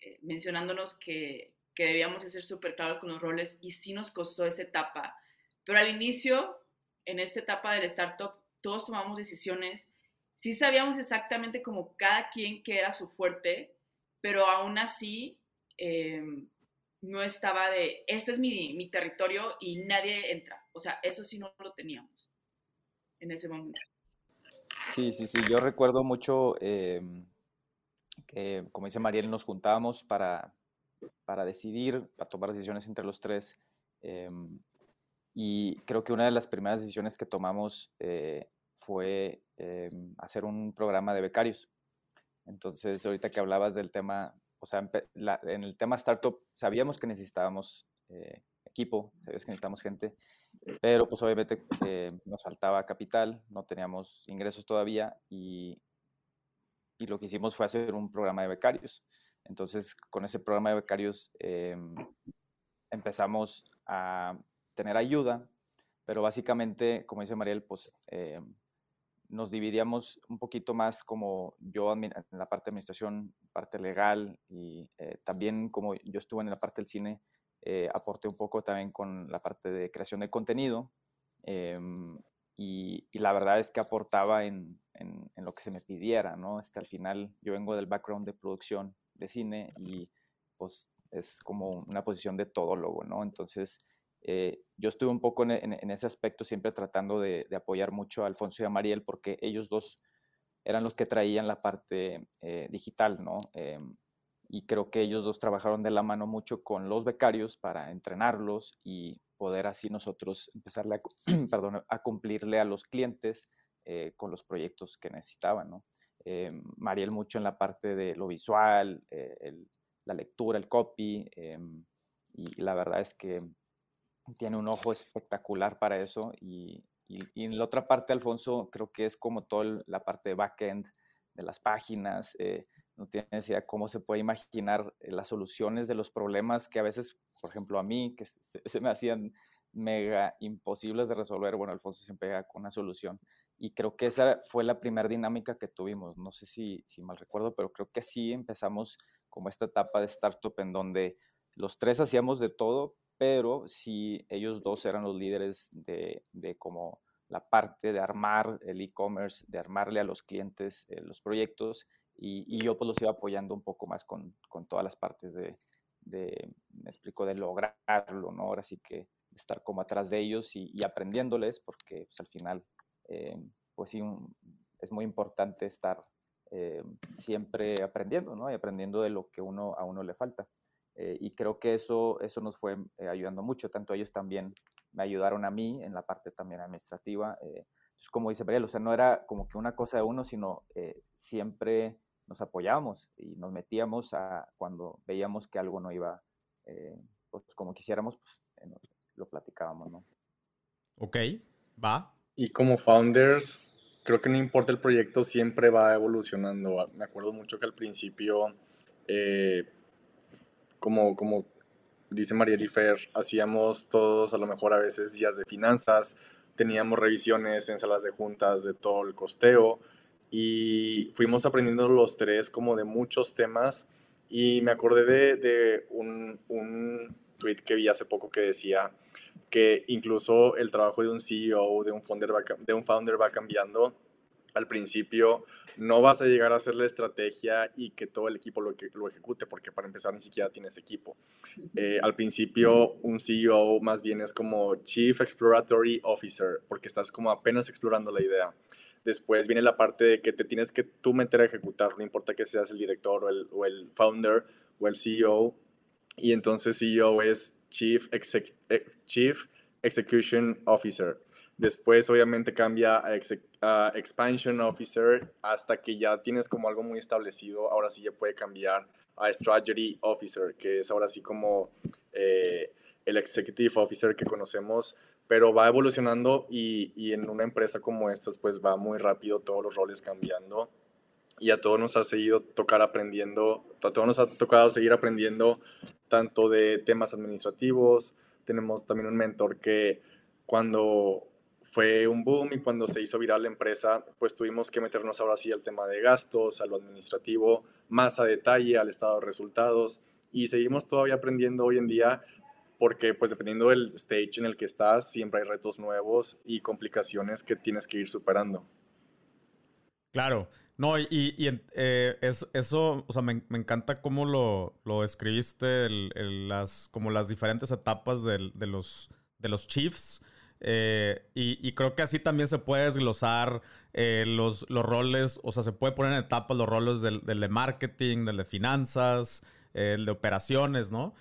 eh, mencionándonos que, que debíamos ser súper claros con los roles y sí nos costó esa etapa. Pero al inicio, en esta etapa del startup, todos tomamos decisiones, sí sabíamos exactamente como cada quien que era su fuerte, pero aún así eh, no estaba de, esto es mi, mi territorio y nadie entra. O sea, eso sí no lo teníamos en ese momento. Sí, sí, sí. Yo recuerdo mucho em, que, como dice Mariel, nos juntábamos para, para decidir, para tomar decisiones entre los tres. Em, y creo que una de las primeras decisiones que tomamos eh, fue em, hacer un programa de becarios. Entonces, ahorita que hablabas del tema, o sea, en el tema startup, sabíamos que necesitábamos eh, equipo, sabíamos que necesitábamos gente, pero pues obviamente eh, nos faltaba capital, no teníamos ingresos todavía y, y, lo que hicimos fue hacer un programa de becarios. Entonces, con ese programa de becarios em, empezamos a tener ayuda, pero básicamente, como dice Mariel, pues em, nos dividíamos un poquito más como yo en la parte de administración, parte legal y eh, también como yo estuve en la parte del cine, eh, aporté un poco también con la parte de creación de contenido em, y, la verdad es que aportaba en, en, lo que se me pidiera, ¿no? Este, al final yo vengo del background de producción de cine y pues es como una posición de todólogo, ¿no? Entonces eh, yo estuve un poco en, en, ese aspecto siempre tratando de, de, apoyar mucho a Alfonso y a Mariel porque ellos dos eran los que traían la parte eh, digital, ¿no? Y creo que ellos dos trabajaron de la mano mucho con los becarios para entrenarlos y poder así nosotros empezarle a, perdón, a cumplirle a los clientes eh, con los proyectos que necesitaban. ¿no? Eh, Mariel mucho en la parte de lo visual, la lectura, el copy, y la verdad es que tiene un ojo espectacular para eso. Y, y, en la otra parte, Alfonso, creo que es como toda la parte de backend de las páginas. Eh, no tienes idea cómo se puede imaginar eh, las soluciones de los problemas que a veces, por ejemplo, a mí, que se, me hacían mega imposibles de resolver. Bueno, Alfonso siempre llega con una solución. Y creo que esa fue la primera dinámica que tuvimos. No sé si, si mal recuerdo, pero creo que sí empezamos como esta etapa de startup en donde los tres hacíamos de todo, pero si ellos dos eran los líderes de, de como la parte de armar el e-commerce, de armarle a los clientes eh, los proyectos y, yo pues los iba apoyando un poco más con, con todas las partes de, de, me explico, de lograrlo, ¿no? Ahora sí que estar como atrás de ellos y, aprendiéndoles porque pues al final eh, pues sí es muy importante estar eh, siempre aprendiendo, ¿no? Y aprendiendo de lo que uno, a uno le falta. Eh, y creo que eso, eso nos fue eh, ayudando mucho, tanto ellos también me ayudaron a mí en la parte también administrativa. Eh, pues como dice Mariel, o sea, no era como que una cosa de uno, sino siempre nos apoyábamos y nos metíamos a cuando veíamos que algo no iba pues como quisiéramos, pues lo platicábamos, ¿no? Ok, va. Y como founders, creo que no importa el proyecto, siempre va evolucionando. Me acuerdo mucho que al principio como, como dice María Fer, hacíamos todos a lo mejor a veces días de finanzas, teníamos revisiones en salas de juntas de todo el costeo y fuimos aprendiendo los tres como de muchos temas y me acordé de, de un, un tweet que vi hace poco que decía que incluso el trabajo de un CEO, de un founder de un founder va cambiando. Al principio no vas a llegar a hacer la estrategia y que todo el equipo lo, lo ejecute, porque para empezar ni siquiera tienes equipo. Eh, al principio, un CEO más bien es como Chief Exploratory Officer, porque estás como apenas explorando la idea. Después viene la parte de que te tienes que tú meter a ejecutar, no importa que seas el director o el, o el founder o el CEO. Y entonces CEO es Chief, eh, Chief Execution Officer. Después obviamente cambia a, Expansion Officer hasta que ya tienes como algo muy establecido. Ahora sí ya puede cambiar a Strategy Officer, que es ahora sí como eh, el Executive Officer que conocemos, pero va evolucionando y, y, en una empresa como esta pues va muy rápido todos los roles cambiando y a todos nos ha seguido tocar aprendiendo, a todos nos ha tocado seguir aprendiendo tanto de temas administrativos, tenemos también un mentor que cuando fue un boom y cuando se hizo viral la empresa, pues tuvimos que meternos ahora sí al tema de gastos, a lo administrativo, más a detalle, al estado de resultados y seguimos todavía aprendiendo hoy en día porque pues dependiendo del stage en el que estás, siempre hay retos nuevos y complicaciones que tienes que ir superando. Claro, no, y, y eh, es, eso, o sea, me, me encanta cómo lo, lo describiste, las, como las diferentes etapas de, los, de los Chiefs. Eh, y, creo que así también se puede desglosar eh, los, los, roles, o sea, se puede poner en etapas los roles del, de marketing, del de finanzas, el de operaciones, ¿no?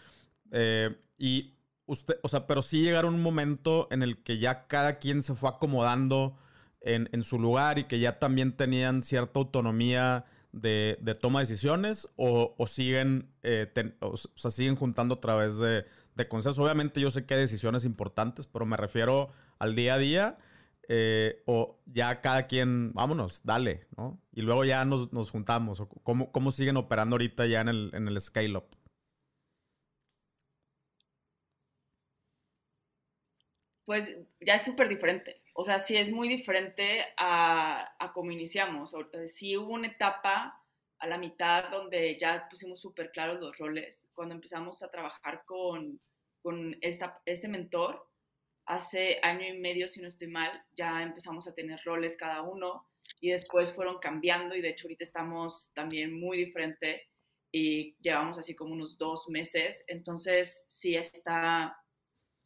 Eh, y usted, o sea, pero sí llegaron un momento en el que ya cada quien se fue acomodando en, en su lugar y que ya también tenían cierta autonomía de, de toma de decisiones o, siguen, o sea, siguen juntando a través de, de consenso. Obviamente yo sé que hay decisiones importantes, pero me refiero al día a día. Eh, o ya cada quien, vámonos, dale, ¿no? Y luego ya nos, juntamos. ¿Cómo, ¿Cómo, siguen operando ahorita ya en el, en el scale-up? Pues ya es súper diferente. O sea, sí es muy diferente a, a cómo iniciamos. Eh, sí hubo una etapa a la mitad donde ya pusimos súper claros los roles. Cuando empezamos a trabajar con, con esta, este mentor, hace año y medio, si no estoy mal, ya empezamos a tener roles cada uno y después fueron cambiando y de hecho ahorita estamos también muy diferente y llevamos así como unos dos meses. Entonces sí está,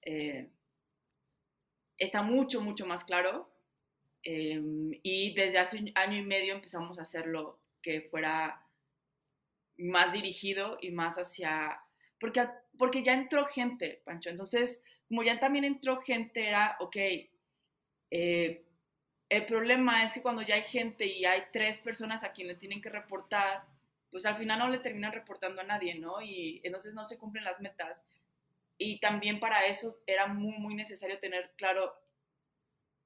eh, está mucho, mucho más claro. Em, y desde hace un año y medio empezamos a hacerlo que fuera más dirigido y más hacia... Porque, porque ya entró gente, Pancho. Entonces, como ya también entró gente, era, ok, eh, el problema es que cuando ya hay gente y hay tres personas a quienes tienen que reportar, pues al final no le terminan reportando a nadie, ¿no? Y entonces no se cumplen las metas. Y también para eso era muy, muy necesario tener claro,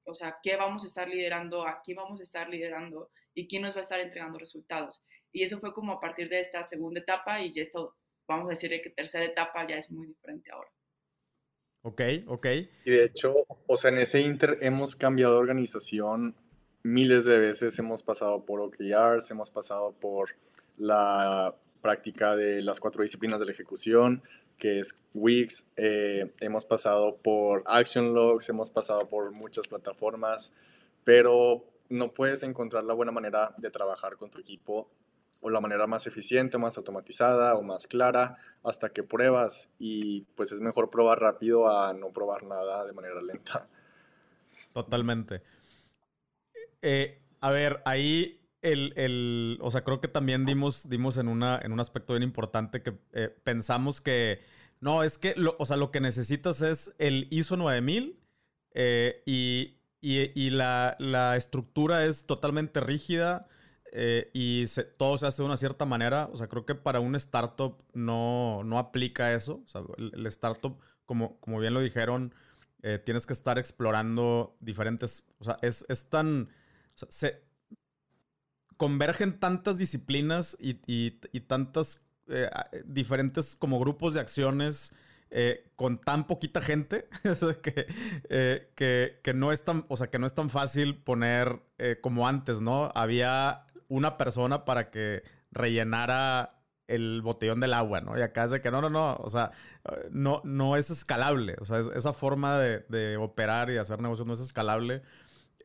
o sea, qué vamos a estar liderando, a quién vamos a estar liderando y quién nos va a estar entregando resultados. Y eso fue como a partir de esta segunda etapa y ya esto, vamos a decir que tercera etapa ya es muy diferente ahora. Ok, ok. Y de hecho, o sea, en ese inter hemos cambiado de organización miles de veces, hemos pasado por OKRs, hemos pasado por la práctica de las cuatro disciplinas de la ejecución, que es Wix, eh, hemos pasado por Action Logs, hemos pasado por muchas plataformas, pero no puedes encontrar la buena manera de trabajar con tu equipo o la manera más eficiente, más automatizada o más clara hasta que pruebas y pues es mejor probar rápido a no probar nada de manera lenta. Totalmente. Eh, a ver, ahí el, o sea, creo que también dimos, dimos en, una, en un aspecto bien importante que eh, pensamos que, no, es que, lo, o sea, lo que necesitas es el ISO 9000 eh, y, y, la, la, estructura es totalmente rígida eh, y todo se hace de una cierta manera. O sea, creo que para un startup no, no aplica eso. O sea, el, startup, como, como bien lo dijeron, tienes que estar explorando diferentes, o sea, es, es tan... convergen tantas disciplinas y, y, tantas eh, diferentes como grupos de acciones eh, con tan poquita gente eh, que, que, no es tan, o sea, que no es tan fácil poner como antes, ¿no? Había una persona para que rellenara el botellón del agua, ¿no? Y acá es de que no, no, no, o sea, no, no es escalable, o sea, esa forma de, de operar y hacer negocios no es escalable.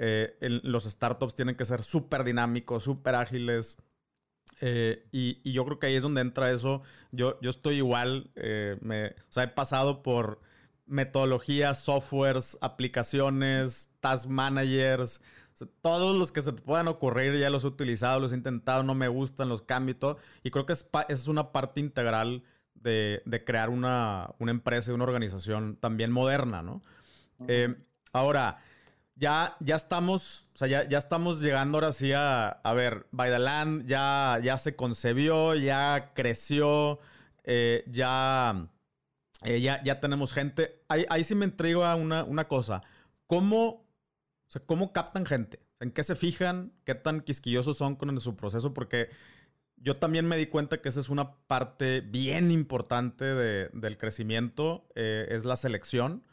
Eh, los startups tienen que ser súper dinámicos, súper ágiles. Eh, y, yo creo que ahí es donde entra eso. Yo, yo estoy igual, eh, me, o sea, he pasado por metodologías, softwares, aplicaciones, task managers, todos los que se te puedan ocurrir ya los he utilizado, los he intentado, no me gustan, los cambio y todo. Y creo que es, es una parte integral de, crear una, una, empresa y una organización también moderna, ¿no? ahora, ya, ya estamos, o sea, ya, ya estamos llegando ahora sí a, a ver, Baidaland ya, ya se concebió, ya creció, eh, ya, eh, ya, ya tenemos gente. Ahí, ahí sí me intriga una, una cosa. ¿Cómo, ¿Cómo captan gente? ¿En qué se fijan? ¿Qué tan quisquillosos son con su proceso? Porque yo también me di cuenta que esa es una parte bien importante de, del crecimiento, eh, es la selección.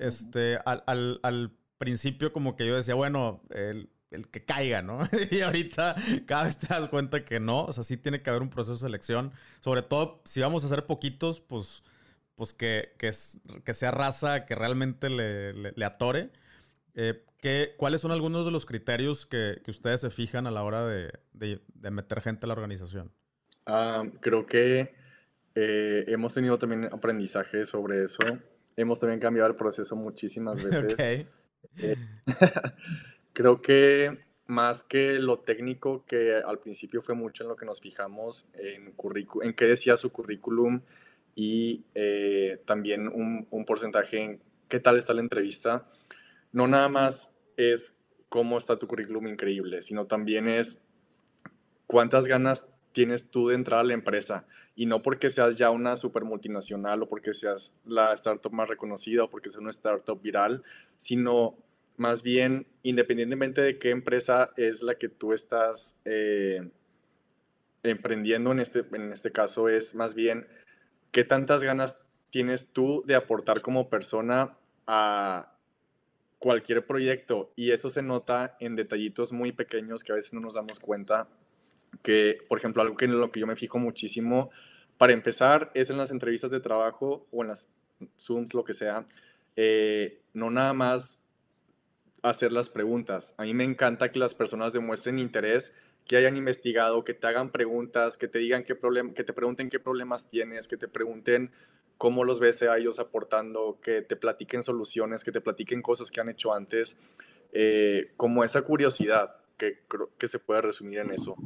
Este, al, al, principio como que yo decía, bueno, el, el que caiga, ¿no? y ahorita cada vez te das cuenta que no, o sea, sí tiene que haber un proceso de selección, sobre todo si vamos a hacer poquitos, pues, pues que, que, que sea raza que realmente le, le, atore. Eh, ¿qué, ¿Cuáles son algunos de los criterios que, que ustedes se fijan a la hora de, de, de meter gente a la organización? Ah, creo que eh, hemos tenido también aprendizaje sobre eso hemos también cambiado el proceso muchísimas veces. Eh, creo que más que lo técnico, que al principio fue mucho en lo que nos fijamos en, en qué decía su currículum y eh, también un, un, porcentaje en qué tal está la entrevista, no nada más es cómo está tu currículum increíble, sino también es cuántas ganas tienes tú de entrar a la empresa y no porque seas ya una super multinacional o porque seas la startup más reconocida o porque seas una startup viral, sino más bien independientemente de qué empresa es la que tú estás eh, emprendiendo en este, en este caso es más bien qué tantas ganas tienes tú de aportar como persona a cualquier proyecto y eso se nota en detallitos muy pequeños que a veces no nos damos cuenta que, por ejemplo, algo que en lo que yo me fijo muchísimo, para empezar, es en las entrevistas de trabajo o en las Zooms, lo que sea, eh, no nada más hacer las preguntas. A mí me encanta que las personas demuestren interés, que hayan investigado, que te hagan preguntas, que te digan qué problema, que te pregunten qué problemas tienes, que te pregunten cómo los ves a ellos aportando, que te platiquen soluciones, que te platiquen cosas que han hecho antes, eh, como esa curiosidad que creo que se puede resumir en eso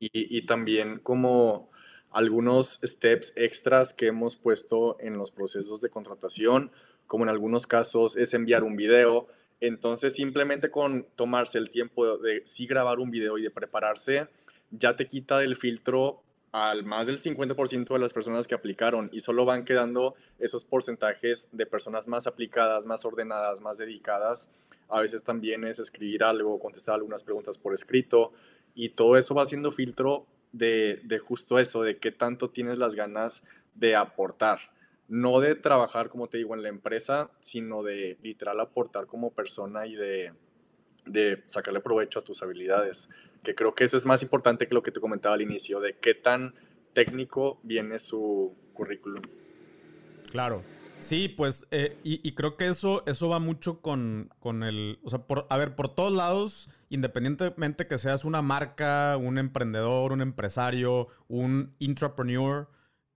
y, también como algunos steps extras que hemos puesto en los procesos de contratación, como en algunos casos es enviar un video. Entonces simplemente con tomarse el tiempo de sí grabar un video y de prepararse, ya te quita del filtro al más del 50% de las personas que aplicaron y solo van quedando esos porcentajes de personas más aplicadas, más ordenadas, más dedicadas. A veces también es escribir algo, contestar algunas preguntas por escrito y todo eso va siendo filtro de, de justo eso, de qué tanto tienes las ganas de aportar. No de trabajar, como te digo, en la empresa, sino de literal aportar como persona y de, de sacarle provecho a tus habilidades que creo que eso es más importante que lo que te comentaba al inicio, de qué tan técnico viene su currículum. Claro. Sí, pues, eh, y, creo que eso, eso va mucho con, con el, o sea, por, a ver, por todos lados, independientemente que seas una marca, un emprendedor, un empresario, un intrapreneur,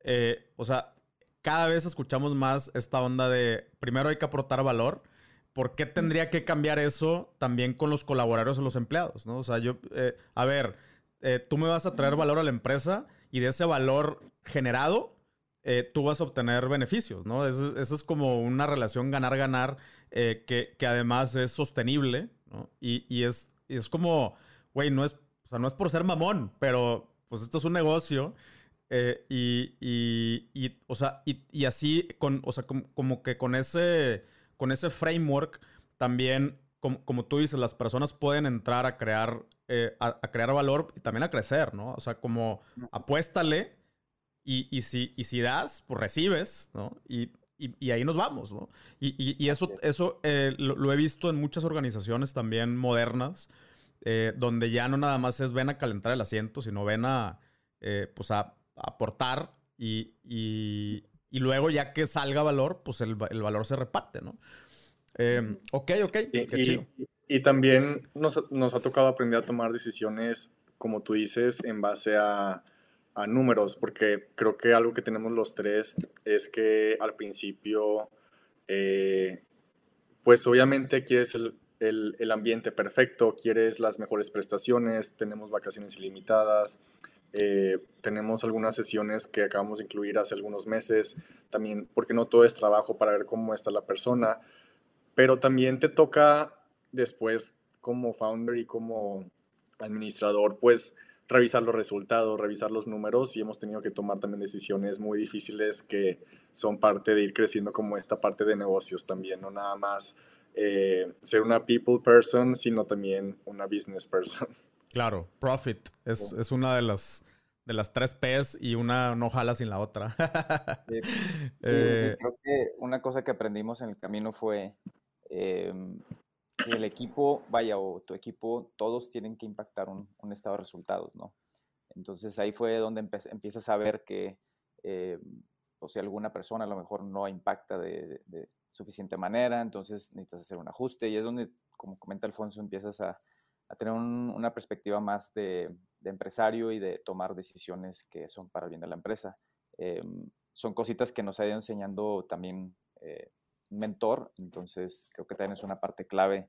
eh, o sea, cada vez escuchamos más esta onda de, primero hay que aportar valor, ¿por qué tendría que cambiar eso también con los colaboradores o los empleados? ¿no? O sea, yo, eh, a ver, eh, tú me vas a traer valor a la empresa y de ese valor generado, eh, tú vas a obtener beneficios, ¿no? Eso, es como una relación ganar-ganar que, además es sostenible, ¿no? Y, es, es como, güey, no es, o sea, no es por ser mamón, pero pues esto es un negocio. y, y, o sea, y, así, con, o sea, como que con ese con ese framework también, como, tú dices, las personas pueden entrar a crear, eh, a, crear valor y también a crecer, ¿no? O sea, como apuéstale y, y, si, y si das, pues recibes, ¿no? Y, y, ahí nos vamos, ¿no? Y, eso, eso eh, lo, he visto en muchas organizaciones también modernas, eh, donde ya no nada más es ven a calentar el asiento, sino ven a, pues a, aportar y, y luego ya que salga valor, pues el, valor se reparte, ¿no? Em, ok, ok, y, Y, también nos, ha tocado aprender a tomar decisiones, como tú dices, en base a, números, porque creo que algo que tenemos los tres es que al principio, eh, pues obviamente quieres el, el, ambiente perfecto, quieres las mejores prestaciones, tenemos vacaciones ilimitadas, eh, tenemos algunas sesiones que acabamos de incluir hace algunos meses, también porque no todo es trabajo para ver cómo está la persona, pero también te toca después como founder y como administrador, pues revisar los resultados, revisar los números y hemos tenido que tomar también decisiones muy difíciles que son parte de ir creciendo como esta parte de negocios también, no nada más eh, ser una people person, sino también una business person. Claro, profit es, una de las, de las tres P's y una no jala sin la otra. Eh, creo que una cosa que aprendimos en el camino fue em, que el equipo, vaya, o tu equipo, todos tienen que impactar un, estado de resultados, ¿no? Entonces ahí fue donde empiezas a ver que, eh, o si alguna persona a lo mejor no impacta de, de, suficiente manera, entonces necesitas hacer un ajuste y es donde, como comenta Alfonso, empiezas a, a tener una perspectiva más de, empresario y de tomar decisiones que son para el bien de la empresa. Em, son cositas que nos ha ido enseñando también eh, un mentor, entonces creo que también es una parte clave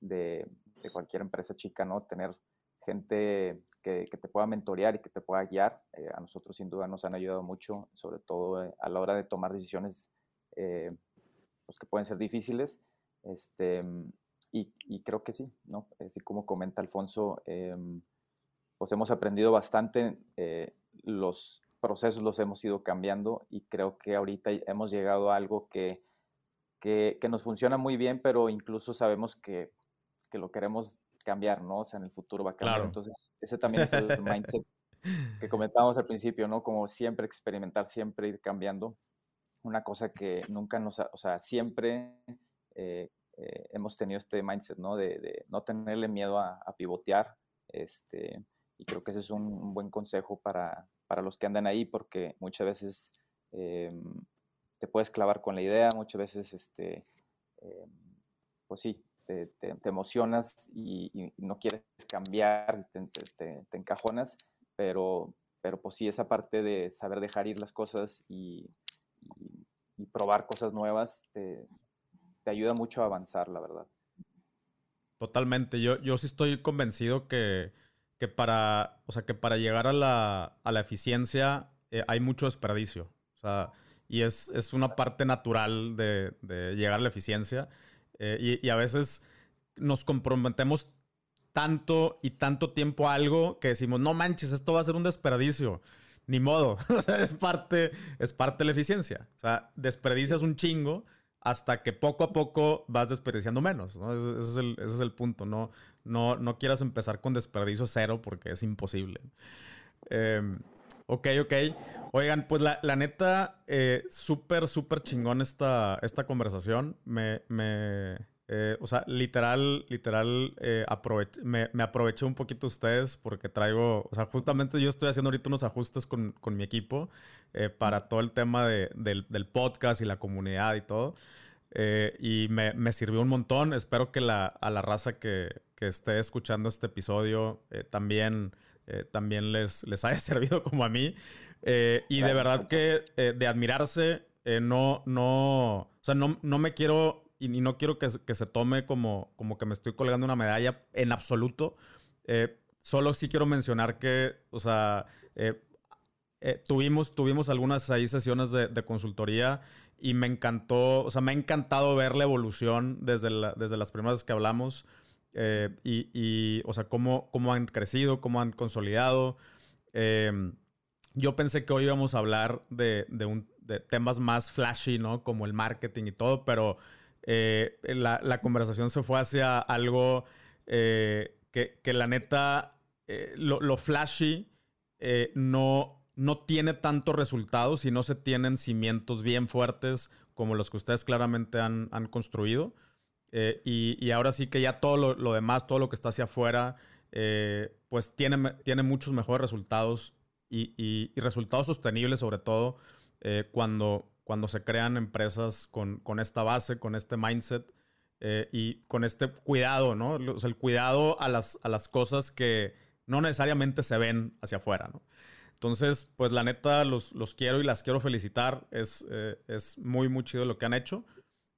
de, cualquier empresa chica, ¿no? Tener gente que, te pueda mentorear y que te pueda guiar. Eh, a nosotros sin duda nos han ayudado mucho, sobre todo eh, a la hora de tomar decisiones pues, que pueden ser difíciles. Este, y, creo que sí, ¿no? Así como comenta Alfonso, em, pues hemos aprendido bastante, eh, los procesos los hemos ido cambiando y creo que ahorita hemos llegado a algo que, que, nos funciona muy bien, pero incluso sabemos que, que, lo queremos cambiar, ¿no? O sea, en el futuro va a cambiar. Entonces, ese también es el mindset que comentábamos al principio, ¿no? Como siempre experimentar, siempre ir cambiando. Una cosa que nunca nos, o sea, siempre eh, eh, hemos tenido este mindset, ¿no? De, no tenerle miedo a, pivotear. Este, y creo que ese es un, buen consejo para, para, los que andan ahí, porque muchas veces eh, te puedes clavar con la idea, muchas veces, este, eh, pues sí, te, emocionas y, no quieres cambiar, te, te, encajonas, pero, pero pues sí, esa parte de saber dejar ir las cosas y, probar cosas nuevas te, te ayuda mucho a avanzar, la verdad. Totalmente. Yo, yo sí estoy convencido que, que para, o sea, que para llegar a la, a la eficiencia, eh, hay mucho desperdicio. O sea, y es, una parte natural de, llegar a la eficiencia. Eh, y, a veces nos comprometemos tanto y tanto tiempo a algo que decimos, no manches, esto va a ser un desperdicio. Ni modo. o sea, es parte, es parte de la eficiencia. O sea, desperdicias un chingo hasta que poco a poco vas desperdiciando menos. Ese, es el, punto. No, no, no quieras empezar con desperdicio cero porque es imposible. Em, ok, ok. Oigan, pues la, neta, eh, súper, súper chingón esta, esta conversación. Me, me eh, o sea, literal, literal, eh, me, aproveché un poquito ustedes porque traigo, o sea, justamente yo estoy haciendo ahorita unos ajustes con, con mi equipo para todo el tema de, del, del, podcast y la comunidad y todo. y me, me, sirvió un montón. Espero que la, a la raza que, que esté escuchando este episodio también eh, también les, les haya servido como a mí. Eh, y de verdad que eh, de admirarse, no, no, o sea, no, no me quiero y, no quiero que, que, se tome como, como que me estoy colgando una medalla en absoluto. solo sí quiero mencionar que, o sea, tuvimos, tuvimos algunas ahí sesiones de, de, consultoría y me encantó, o sea, me ha encantado ver la evolución desde, la, desde las primeras que hablamos. Eh, y, o sea, cómo, cómo han crecido, cómo han consolidado. Em, yo pensé que hoy íbamos a hablar de, un, de, temas más flashy, ¿no? Como el marketing y todo, pero eh, la, conversación se fue hacia algo eh, que, la neta, lo, flashy no, no tiene tantos resultados y no se tienen cimientos bien fuertes como los que ustedes claramente han, han construido. Eh, y, ahora sí que ya todo lo, demás, todo lo que está hacia afuera, eh, pues tiene, tiene muchos mejores resultados y, resultados sostenibles sobre todo eh, cuando, cuando se crean empresas con, esta base, con este mindset y con este cuidado, ¿no? O sea, el cuidado a las, a las cosas que no necesariamente se ven hacia afuera, ¿no? Entonces, pues la neta, los, los quiero y las quiero felicitar. Es, es muy, muy chido lo que han hecho.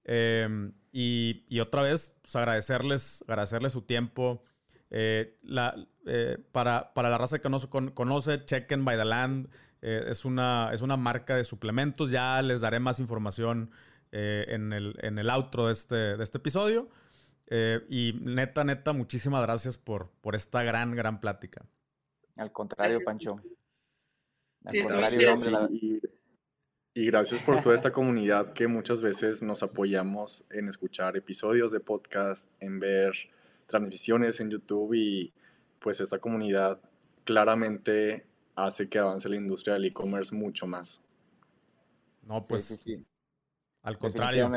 Em, y, otra vez, pues agradecerles, agradecerles su tiempo. Eh, la, eh, para, la raza que no conoce, Checken by the Land eh, es, una, es una marca de suplementos. Ya les daré más información en, el, en el outro de este, de este episodio. y neta, neta, muchísimas gracias por, por esta gran, gran plática. Al contrario, Pancho. Al contrario, y gracias por toda esta comunidad que muchas veces nos apoyamos en escuchar episodios de podcast, en ver transmisiones en YouTube y pues esta comunidad claramente hace que avance la industria del e-commerce mucho más. No, pues sí, sí, al contrario.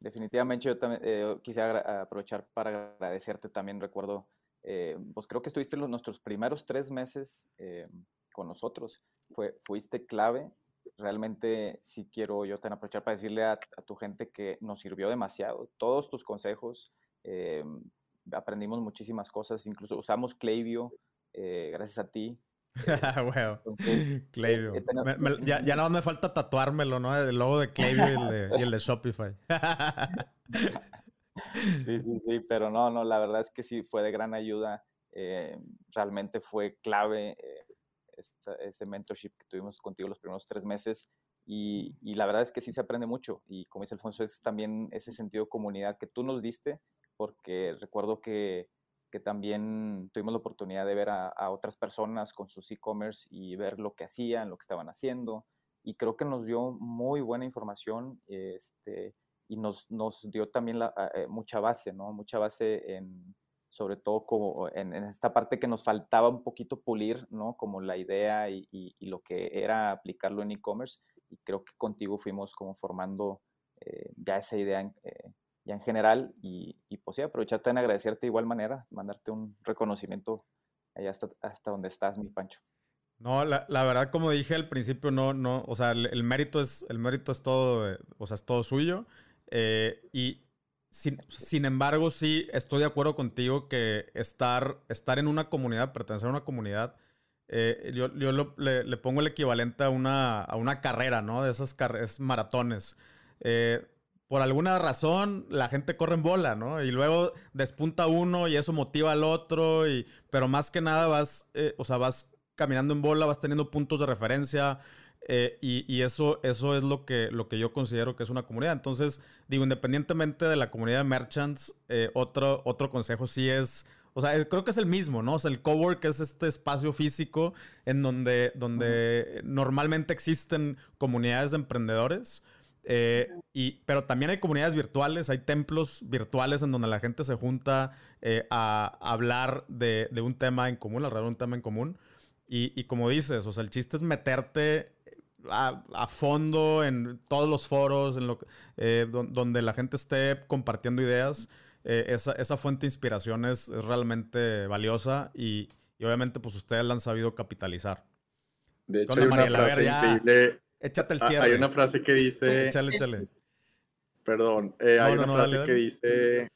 Definitivamente, yo también eh, quisiera aprovechar para agradecerte también. Recuerdo, eh, pues creo que estuviste los, nuestros primeros tres meses eh, con nosotros. Fue, fuiste clave realmente sí quiero yo también aprovechar para decirle a, tu gente que nos sirvió demasiado. Todos tus consejos, eh, aprendimos muchísimas cosas, incluso usamos Klaviyo, eh, gracias a ti. bueno, Klaviyo. ya, ya nada más me falta tatuármelo, ¿no? El logo de Klaviyo y el de, Shopify. sí, sí, sí, pero no, no, la verdad es que sí fue de gran ayuda. Eh, realmente fue clave ese mentorship que tuvimos contigo los primeros tres meses. Y, la verdad es que sí se aprende mucho. Y como dice Alfonso, es también ese sentido de comunidad que tú nos diste, porque recuerdo que, que también tuvimos la oportunidad de ver a, otras personas con sus e-commerce y ver lo que hacían, lo que estaban haciendo. Y creo que nos dio muy buena información este, y nos, nos dio también la, eh, mucha base, ¿no? Mucha base en, sobre todo como en, esta parte que nos faltaba un poquito pulir, ¿no? Como la idea y, lo que era aplicarlo en e-commerce. Y creo que contigo fuimos como formando eh, ya esa idea eh, ya en general. Y, pues sí, aprovecharte en agradecerte de igual manera, mandarte un reconocimiento allá hasta, hasta donde estás, mi Pancho. No, la, verdad, como dije al principio, no, no, o sea, el, mérito es, el mérito es todo, eh, o sea, es todo suyo. y, sin, embargo, sí estoy de acuerdo contigo que estar, estar en una comunidad, pertenecer a una comunidad, eh, yo, le, pongo el equivalente a una, a una carrera, ¿no? De esas carreras, maratones. Eh, por alguna razón, la gente corre en bola, ¿no? Y luego despunta uno y eso motiva al otro, y, pero más que nada vas, eh, o sea, vas caminando en bola, vas teniendo puntos de referencia. Eh, y, eso, eso es lo que, lo que yo considero que es una comunidad. Entonces, digo, independientemente de la comunidad de merchants, eh, otro, otro consejo sí es, o sea, creo que es el mismo, ¿no? O sea, el cowork es este espacio físico en donde, donde normalmente existen comunidades de emprendedores. Eh, y, pero también hay comunidades virtuales, hay templos virtuales en donde la gente se junta a, hablar de, de, un tema en común, alrededor de un tema en común. Y, y, como dices, o sea, el chiste es meterte a, fondo en todos los foros, en lo, eh, donde la gente esté compartiendo ideas. Eh, esa, fuente de inspiración es, realmente valiosa y, obviamente pues ustedes la han sabido capitalizar. De hecho, hay una frase increíble. Échate el ah, cierre. Hay una frase que dice... échale, échale. Perdón, eh, hay una frase que dice,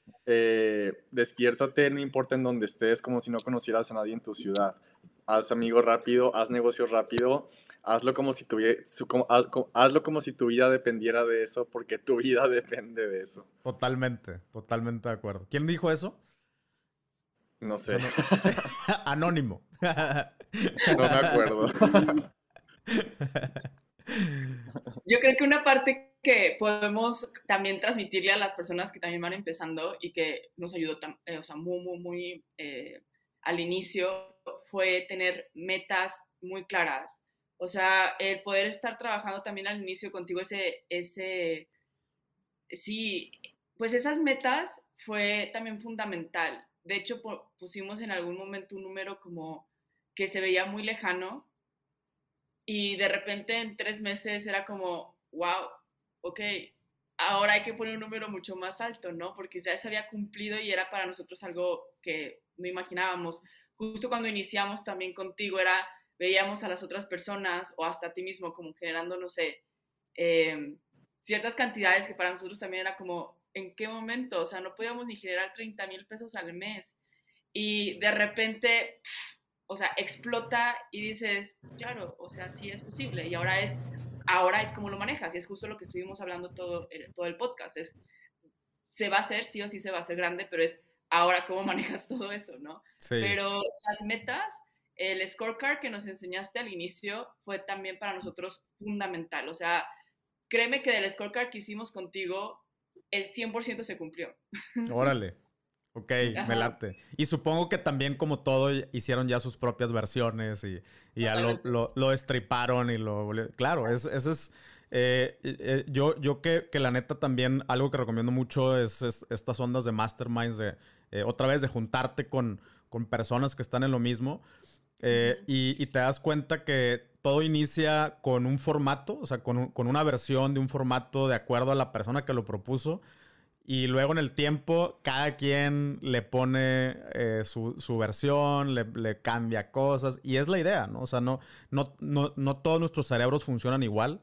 despiértate, no importa en donde estés, como si no conocieras a nadie en tu ciudad. Haz amigos rápido, haz negocios rápido hazlo como si tu, hazlo como si tu vida dependiera de eso, porque tu vida depende de eso. Totalmente, totalmente de acuerdo. ¿Quién dijo eso? No sé. Anónimo. no me acuerdo. Yo creo que una parte que podemos también transmitirle a las personas que también van empezando y que nos ayudó eh, o sea, muy, muy, muy eh, al inicio fue tener metas muy claras o sea, el poder estar trabajando también al inicio contigo, ese, ese, sí, pues esas metas fue también fundamental. De hecho, pusimos en algún momento un número como que se veía muy lejano y de repente en tres meses era como, wow, ok, ahora hay que poner un número mucho más alto, ¿no? Porque ya se había cumplido y era para nosotros algo que no imaginábamos. Justo cuando iniciamos también contigo era veíamos a las otras personas o hasta a ti mismo como generando, no sé, em, ciertas cantidades que para nosotros también era como, ¿en qué momento? O sea, no podíamos ni generar 30 mil pesos al mes. Y de repente, o sea, explota y dices, claro, o sea, sí es posible. Y ahora es, ahora es como lo manejas. Y es justo lo que estuvimos hablando todo, eh, todo el podcast. Es, se va a hacer, sí o sí se va a hacer grande, pero es ahora cómo manejas todo eso, ¿no? Pero las metas el scorecard que nos enseñaste al inicio fue también para nosotros fundamental. O sea, créeme que del scorecard que hicimos contigo, el 100% se cumplió. Órale. Ok, me late. Y supongo que también como todo hicieron ya sus propias versiones y, ya lo, lo, estriparon y lo... Claro, es, eso es... Eh, eh, yo yo que, la neta también algo que recomiendo mucho es, estas ondas de masterminds, de eh, otra vez de juntarte con, con personas que están en lo mismo. Eh, y, te das cuenta que todo inicia con un formato, o sea, con, una versión de un formato de acuerdo a la persona que lo propuso. Y luego en el tiempo, cada quien le pone eh, su, versión, le, cambia cosas. Y es la idea, ¿no? O sea, no, no, no, todos nuestros cerebros funcionan igual.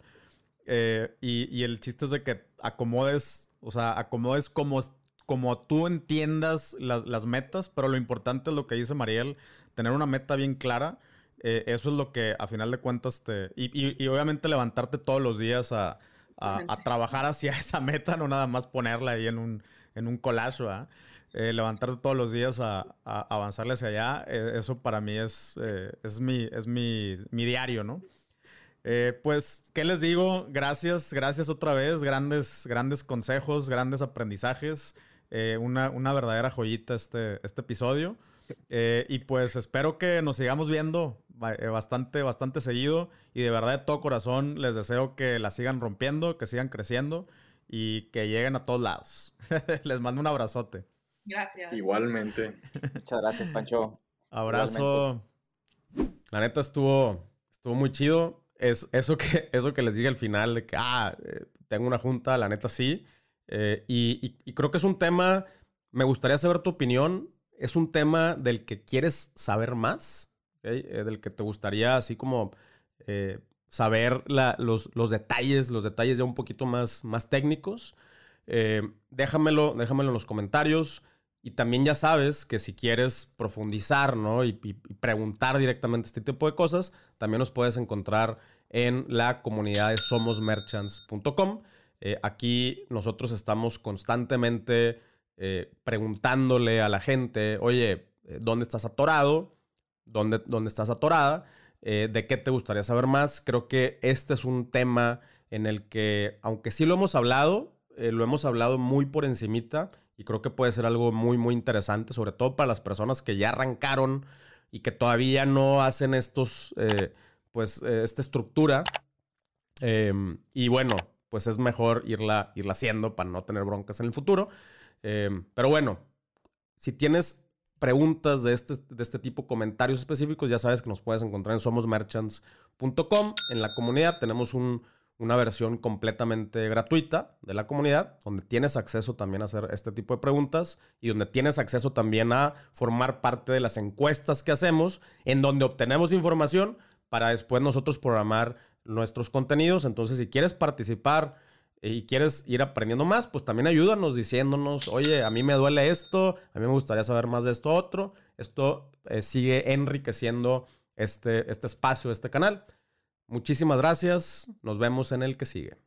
Eh, y, el chiste es de que acomodes, o sea, acomodes como, como tú entiendas las, las metas. Pero lo importante es lo que dice Mariel tener una meta bien clara, eh, eso es lo que a final de cuentas te... Y, obviamente levantarte todos los días a, trabajar hacia esa meta, no nada más ponerla ahí en un, en un collage, eh, levantarte todos los días a, avanzarle hacia allá, eh, eso para mí es, es, mi, es mi, diario, ¿no? pues, ¿qué les digo? Gracias, gracias otra vez, grandes, grandes consejos, grandes aprendizajes, una, una verdadera joyita este, este episodio. Eh, y pues espero que nos sigamos viendo eh, bastante, bastante seguido. Y de verdad, de todo corazón, les deseo que la sigan rompiendo, que sigan creciendo y que lleguen a todos lados. les mando un abrazote. Gracias. Igualmente. Muchas gracias, Pancho. Abrazo. La neta estuvo, estuvo muy chido. Es eso que, eso que les dije al final de que, ah, eh, tengo una junta, la neta sí. y, y creo que es un tema, me gustaría saber tu opinión es un tema del que quieres saber más, eh, del que te gustaría así como eh, saber los, detalles, los detalles ya un poquito más, más técnicos. Eh, déjamelo, déjamelo en los comentarios. Y también ya sabes que si quieres profundizar ¿no? y, preguntar directamente este tipo de cosas, también nos puedes encontrar en la comunidad de somosmerchants.com. aquí nosotros estamos constantemente eh, preguntándole a la gente, oye, eh, ¿dónde estás atorado? ¿Dónde, dónde estás atorada? eh, de qué te gustaría saber más. Creo que este es un tema en el que, aunque sí lo hemos hablado, lo hemos hablado muy por encimita y creo que puede ser algo muy, muy interesante, sobre todo para las personas que ya arrancaron y que todavía no hacen estos, pues, esta estructura. Em, y bueno, pues es mejor irla, irla haciendo para no tener broncas en el futuro. Em, pero bueno, si tienes preguntas de este, de este tipo, comentarios específicos, ya sabes que nos puedes encontrar en somosmerchants.com. En la comunidad tenemos una versión completamente gratuita de la comunidad, donde tienes acceso también a hacer este tipo de preguntas y donde tienes acceso también a formar parte de las encuestas que hacemos, en donde obtenemos información para después nosotros programar nuestros contenidos. Entonces, si quieres participar, y quieres ir aprendiendo más, pues también ayúdanos diciéndonos, oye, a mí me duele esto, a mí me gustaría saber más de esto otro. Esto eh, sigue enriqueciendo este, este espacio, este canal. Muchísimas gracias. Nos vemos en el que sigue.